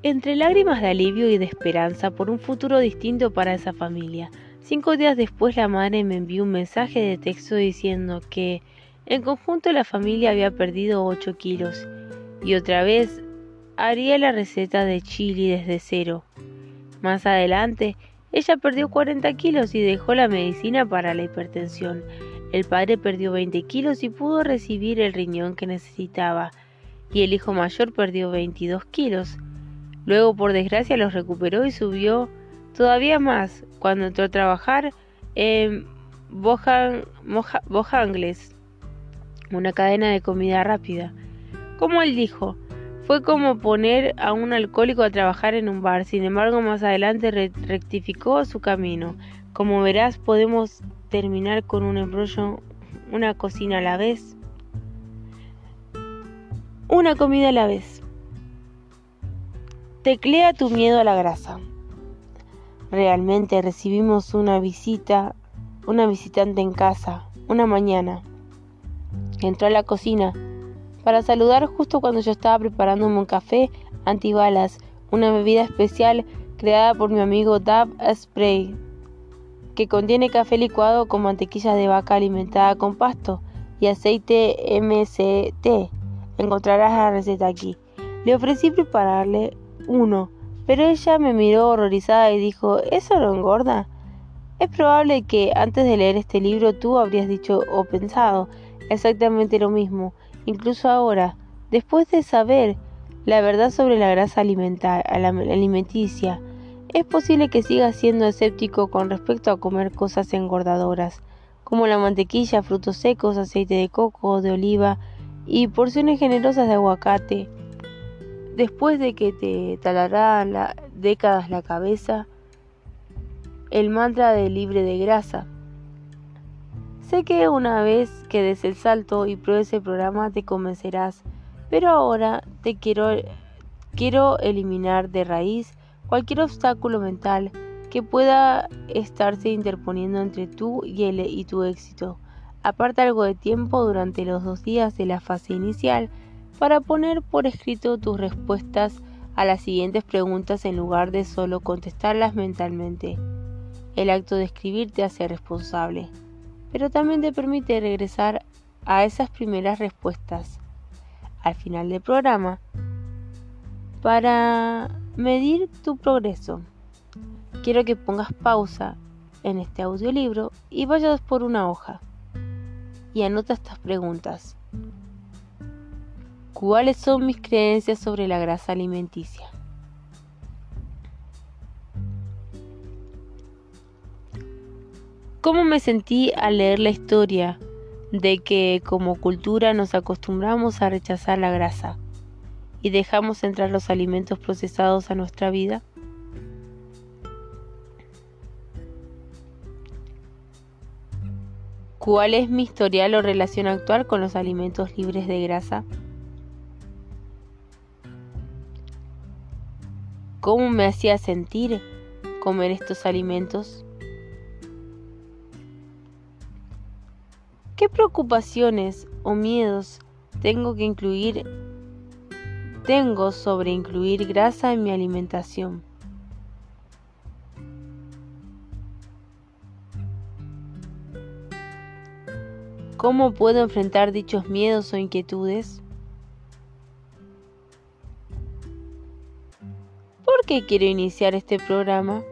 Entre lágrimas de alivio y de esperanza por un futuro distinto para esa familia, cinco días después la madre me envió un mensaje de texto diciendo que en conjunto la familia había perdido 8 kilos y otra vez haría la receta de chili desde cero. Más adelante, ella perdió 40 kilos y dejó la medicina para la hipertensión. El padre perdió 20 kilos y pudo recibir el riñón que necesitaba, y el hijo mayor perdió 22 kilos. Luego, por desgracia, los recuperó y subió todavía más cuando entró a trabajar en Bojangles, una cadena de comida rápida. Como él dijo, fue como poner a un alcohólico a trabajar en un bar, sin embargo más adelante rectificó su camino. Como verás, podemos terminar con un embrollo, una cocina a la vez. Una comida a la vez. Teclea tu miedo a la grasa. Realmente recibimos una visita, una visitante en casa, una mañana. Entró a la cocina para saludar justo cuando yo estaba preparándome un café antibalas, una bebida especial creada por mi amigo Dab Spray, que contiene café licuado con mantequilla de vaca alimentada con pasto y aceite MCT. Encontrarás la receta aquí. Le ofrecí prepararle uno, pero ella me miró horrorizada y dijo, ¿eso no engorda? Es probable que antes de leer este libro tú habrías dicho o pensado exactamente lo mismo, Incluso ahora, después de saber la verdad sobre la grasa alimenticia, es posible que sigas siendo escéptico con respecto a comer cosas engordadoras, como la mantequilla, frutos secos, aceite de coco, de oliva y porciones generosas de aguacate. Después de que te talará décadas la cabeza, el mantra de libre de grasa Sé que una vez que des el salto y pruebes el programa te convencerás, pero ahora te quiero, quiero eliminar de raíz cualquier obstáculo mental que pueda estarse interponiendo entre tú y, el, y tu éxito. Aparta algo de tiempo durante los dos días de la fase inicial para poner por escrito tus respuestas a las siguientes preguntas en lugar de solo contestarlas mentalmente. El acto de escribir te hace responsable pero también te permite regresar a esas primeras respuestas al final del programa para medir tu progreso. Quiero que pongas pausa en este audiolibro y vayas por una hoja y anota estas preguntas. ¿Cuáles son mis creencias sobre la grasa alimenticia? ¿Cómo me sentí al leer la historia de que como cultura nos acostumbramos a rechazar la grasa y dejamos entrar los alimentos procesados a nuestra vida? ¿Cuál es mi historial o relación actual con los alimentos libres de grasa? ¿Cómo me hacía sentir comer estos alimentos? ¿Qué preocupaciones o miedos tengo que incluir tengo sobre incluir grasa en mi alimentación. ¿Cómo puedo enfrentar dichos miedos o inquietudes? ¿Por qué quiero iniciar este programa?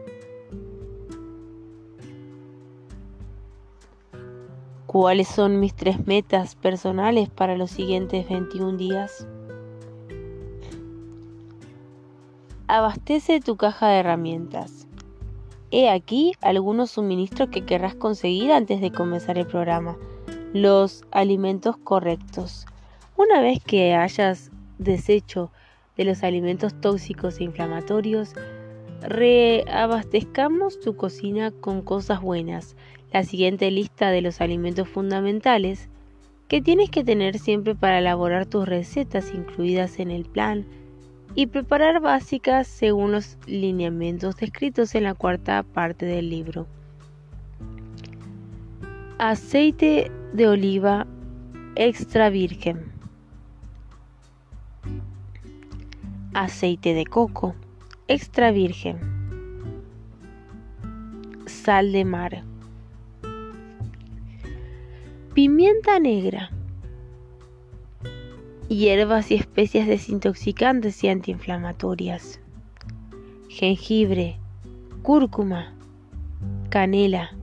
¿Cuáles son mis tres metas personales para los siguientes 21 días? Abastece tu caja de herramientas. He aquí algunos suministros que querrás conseguir antes de comenzar el programa los alimentos correctos. Una vez que hayas deshecho de los alimentos tóxicos e inflamatorios, reabastezcamos tu cocina con cosas buenas. La siguiente lista de los alimentos fundamentales que tienes que tener siempre para elaborar tus recetas incluidas en el plan y preparar básicas según los lineamientos descritos en la cuarta parte del libro. Aceite de oliva extra virgen. Aceite de coco extra virgen. Sal de mar. Pimienta negra. Hierbas y especias desintoxicantes y antiinflamatorias. Jengibre, cúrcuma, canela,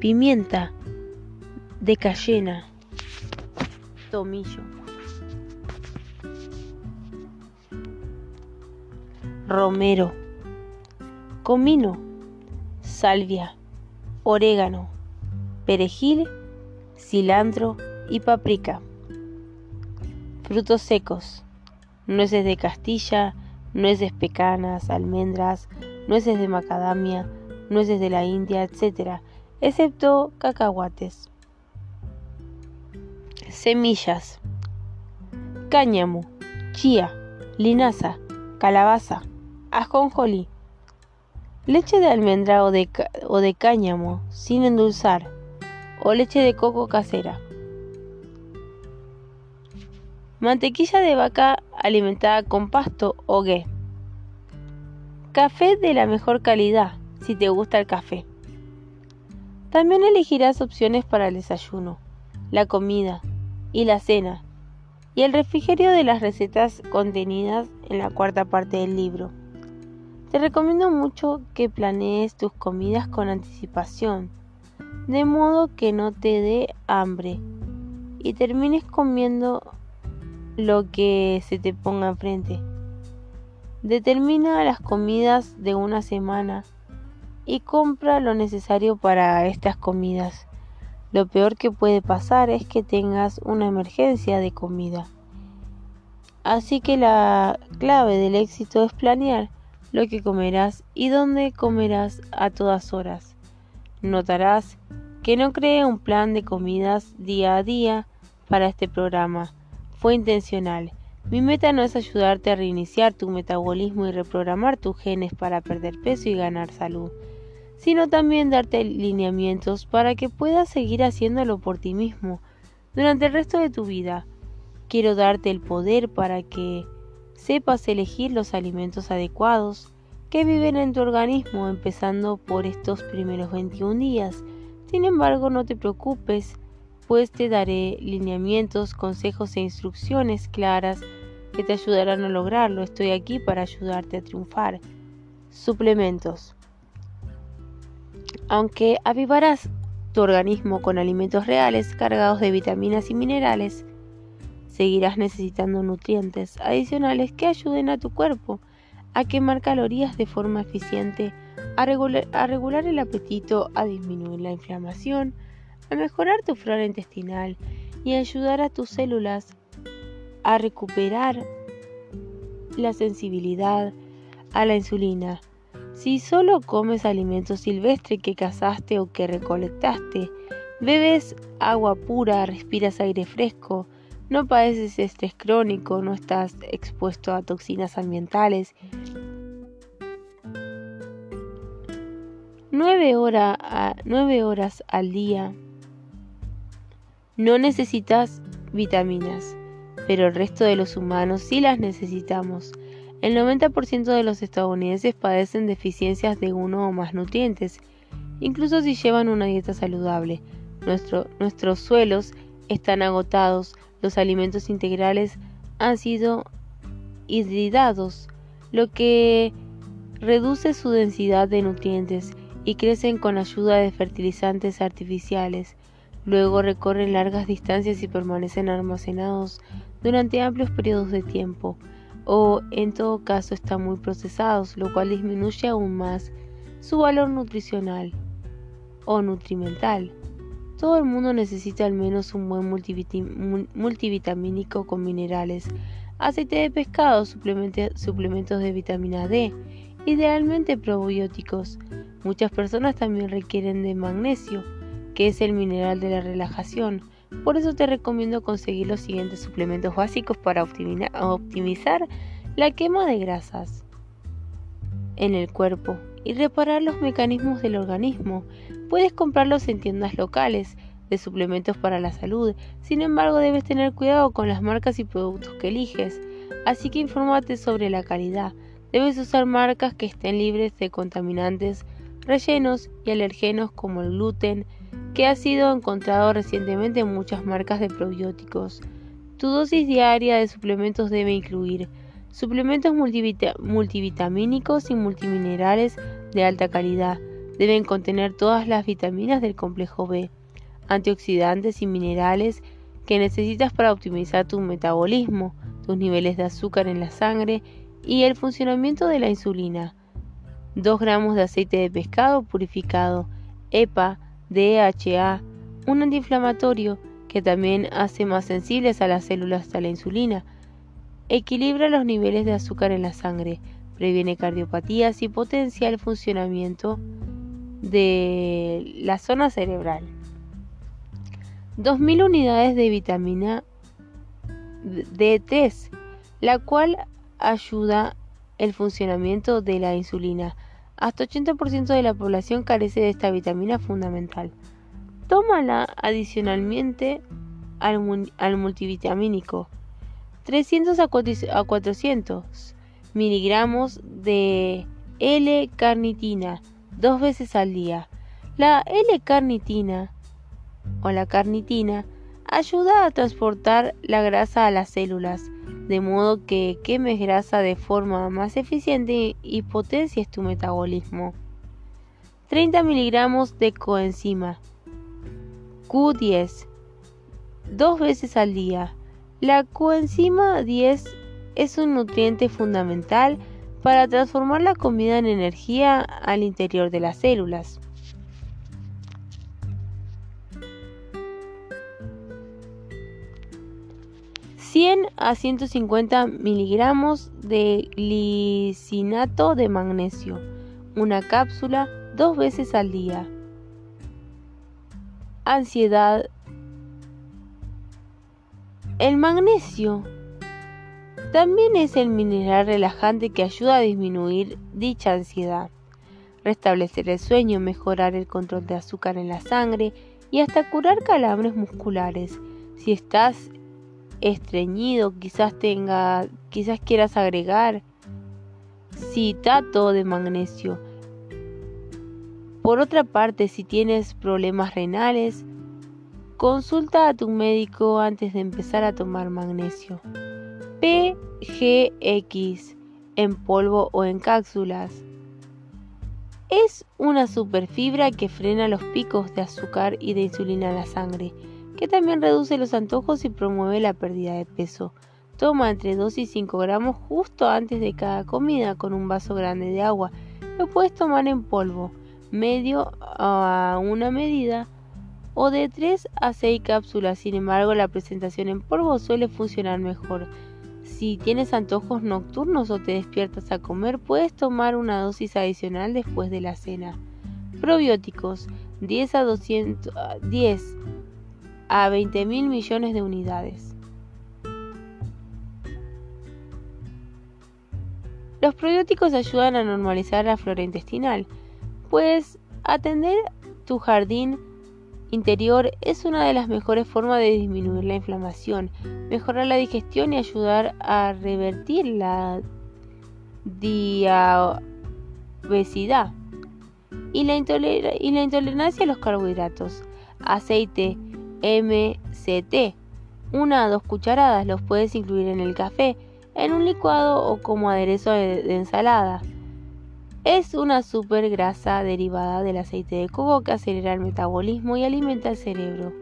pimienta de cayena, tomillo, romero, comino, salvia, orégano, perejil, cilantro y paprika. Frutos secos, nueces de Castilla, nueces pecanas, almendras, nueces de macadamia, nueces de la India, etc., excepto cacahuates. Semillas. Cáñamo, chía, linaza, calabaza, ajonjolí. Leche de almendra o de, o de cáñamo sin endulzar o leche de coco casera. Mantequilla de vaca alimentada con pasto o ghee. Café de la mejor calidad, si te gusta el café. También elegirás opciones para el desayuno, la comida, y la cena, y el refrigerio de las recetas contenidas en la cuarta parte del libro. Te recomiendo mucho que planees tus comidas con anticipación, de modo que no te dé hambre y termines comiendo lo que se te ponga enfrente. Determina las comidas de una semana y compra lo necesario para estas comidas. Lo peor que puede pasar es que tengas una emergencia de comida. Así que la clave del éxito es planear lo que comerás y dónde comerás a todas horas. Notarás que no creé un plan de comidas día a día para este programa. Fue intencional. Mi meta no es ayudarte a reiniciar tu metabolismo y reprogramar tus genes para perder peso y ganar salud sino también darte lineamientos para que puedas seguir haciéndolo por ti mismo durante el resto de tu vida. Quiero darte el poder para que sepas elegir los alimentos adecuados que viven en tu organismo empezando por estos primeros 21 días. Sin embargo, no te preocupes, pues te daré lineamientos, consejos e instrucciones claras que te ayudarán a lograrlo. Estoy aquí para ayudarte a triunfar. Suplementos. Aunque avivarás tu organismo con alimentos reales cargados de vitaminas y minerales, seguirás necesitando nutrientes adicionales que ayuden a tu cuerpo a quemar calorías de forma eficiente, a regular, el apetito, a disminuir la inflamación, a mejorar tu flora intestinal y a ayudar a tus células a recuperar la sensibilidad a la insulina si solo comes alimentos silvestres que cazaste o que recolectaste, bebes agua pura, respiras aire fresco, no padeces estrés crónico, no estás expuesto a toxinas ambientales. 9, horas al día. No necesitas vitaminas. pero el resto de los humanos sí las necesitamos. El 90% de los estadounidenses padecen deficiencias de uno o más nutrientes, incluso si llevan una dieta saludable. nuestros suelos están agotados, los alimentos integrales han sido hidradados, lo que reduce su densidad de nutrientes y crecen con ayuda de fertilizantes artificiales. Luego recorren largas distancias y permanecen almacenados durante amplios periodos de tiempo, o en todo caso están muy procesados, lo cual disminuye aún más su valor nutricional o nutrimental. Todo el mundo necesita al menos un buen multivitamínico con minerales, aceite de pescado, suplementos de vitamina D, idealmente probióticos. Muchas personas también requieren de magnesio, que es el mineral de la relajación. Por eso te recomiendo conseguir los siguientes suplementos básicos para optimizar la quema de grasas en el cuerpo y reparar los mecanismos del organismo. Puedes comprarlos en tiendas locales de suplementos para la salud, sin embargo debes tener cuidado con las marcas y productos que eliges, así que infórmate sobre la calidad. Debes usar marcas que estén libres de contaminantes, rellenos y alergenos como el gluten, que ha sido encontrado recientemente en muchas marcas de probióticos. Tu dosis diaria de suplementos debe incluir suplementos multivitamínicos y multiminerales de alta calidad. Deben contener todas las vitaminas del complejo B, antioxidantes y minerales que necesitas para optimizar tu metabolismo, tus niveles de azúcar en la sangre y el funcionamiento de la insulina. 2 gramos de aceite de pescado purificado, EPA, DHA, un antiinflamatorio que también hace más sensibles a las células a la insulina. Equilibra los niveles de azúcar en la sangre, previene cardiopatías y potencia el funcionamiento de la zona cerebral. 2.000 unidades de vitamina D3, la cual ayuda el funcionamiento de la insulina. Hasta 80% de la población carece de esta vitamina fundamental. Tómala adicionalmente al, multivitamínico. 300 a 400 miligramos de L-carnitina dos veces al día. La L-carnitina o la carnitina ayuda a transportar la grasa a las células, de modo que quemes grasa de forma más eficiente y potencies tu metabolismo. 30 miligramos de coenzima Q10 dos veces al día. La coenzima 10 es un nutriente fundamental para transformar la comida en energía al interior de las células. 100 a 150 miligramos de glicinato de magnesio, una cápsula dos veces al día. Ansiedad. El magnesio también es el mineral relajante que ayuda a disminuir dicha ansiedad, restablecer el sueño, mejorar el control de azúcar en la sangre y hasta curar calambres musculares. Si estás estreñido, quizás tenga, quizás quieras agregar citato de magnesio. Por otra parte, si tienes problemas renales, consulta a tu médico antes de empezar a tomar magnesio. PGX en polvo o en cápsulas. Es una superfibra que frena los picos de azúcar y de insulina en la sangre que también reduce los antojos y promueve la pérdida de peso. Toma entre 2 y 5 gramos justo antes de cada comida con un vaso grande de agua. Lo puedes tomar en polvo, medio a una medida o de 3 a 6 cápsulas. Sin embargo, la presentación en polvo suele funcionar mejor. Si tienes antojos nocturnos o te despiertas a comer, puedes tomar una dosis adicional después de la cena. Probióticos 10 a 200 10 a 20 mil millones de unidades. Los probióticos ayudan a normalizar la flora intestinal, pues atender tu jardín interior es una de las mejores formas de disminuir la inflamación, mejorar la digestión y ayudar a revertir la diabetes y la, y la intolerancia a los carbohidratos. Aceite MCT, una a dos cucharadas, los puedes incluir en el café, en un licuado o como aderezo de ensalada. Es una super grasa derivada del aceite de coco que acelera el metabolismo y alimenta el cerebro.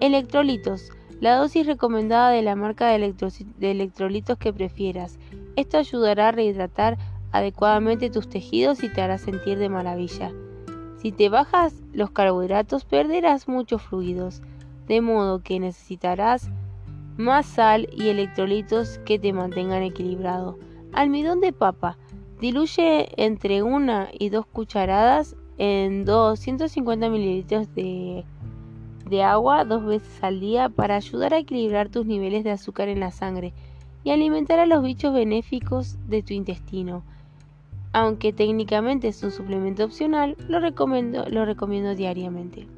Electrolitos. La dosis recomendada de la marca de, electrolitos que prefieras. Esto ayudará a rehidratar adecuadamente tus tejidos y te hará sentir de maravilla. Si te bajas los carbohidratos perderás muchos fluidos, de modo que necesitarás más sal y electrolitos que te mantengan equilibrado. Almidón de papa. Diluye entre una y dos cucharadas en 250 mililitros de, de agua dos veces al día para ayudar a equilibrar tus niveles de azúcar en la sangre y alimentar a los bichos benéficos de tu intestino. Aunque técnicamente es un suplemento opcional, lo recomiendo, lo recomiendo diariamente.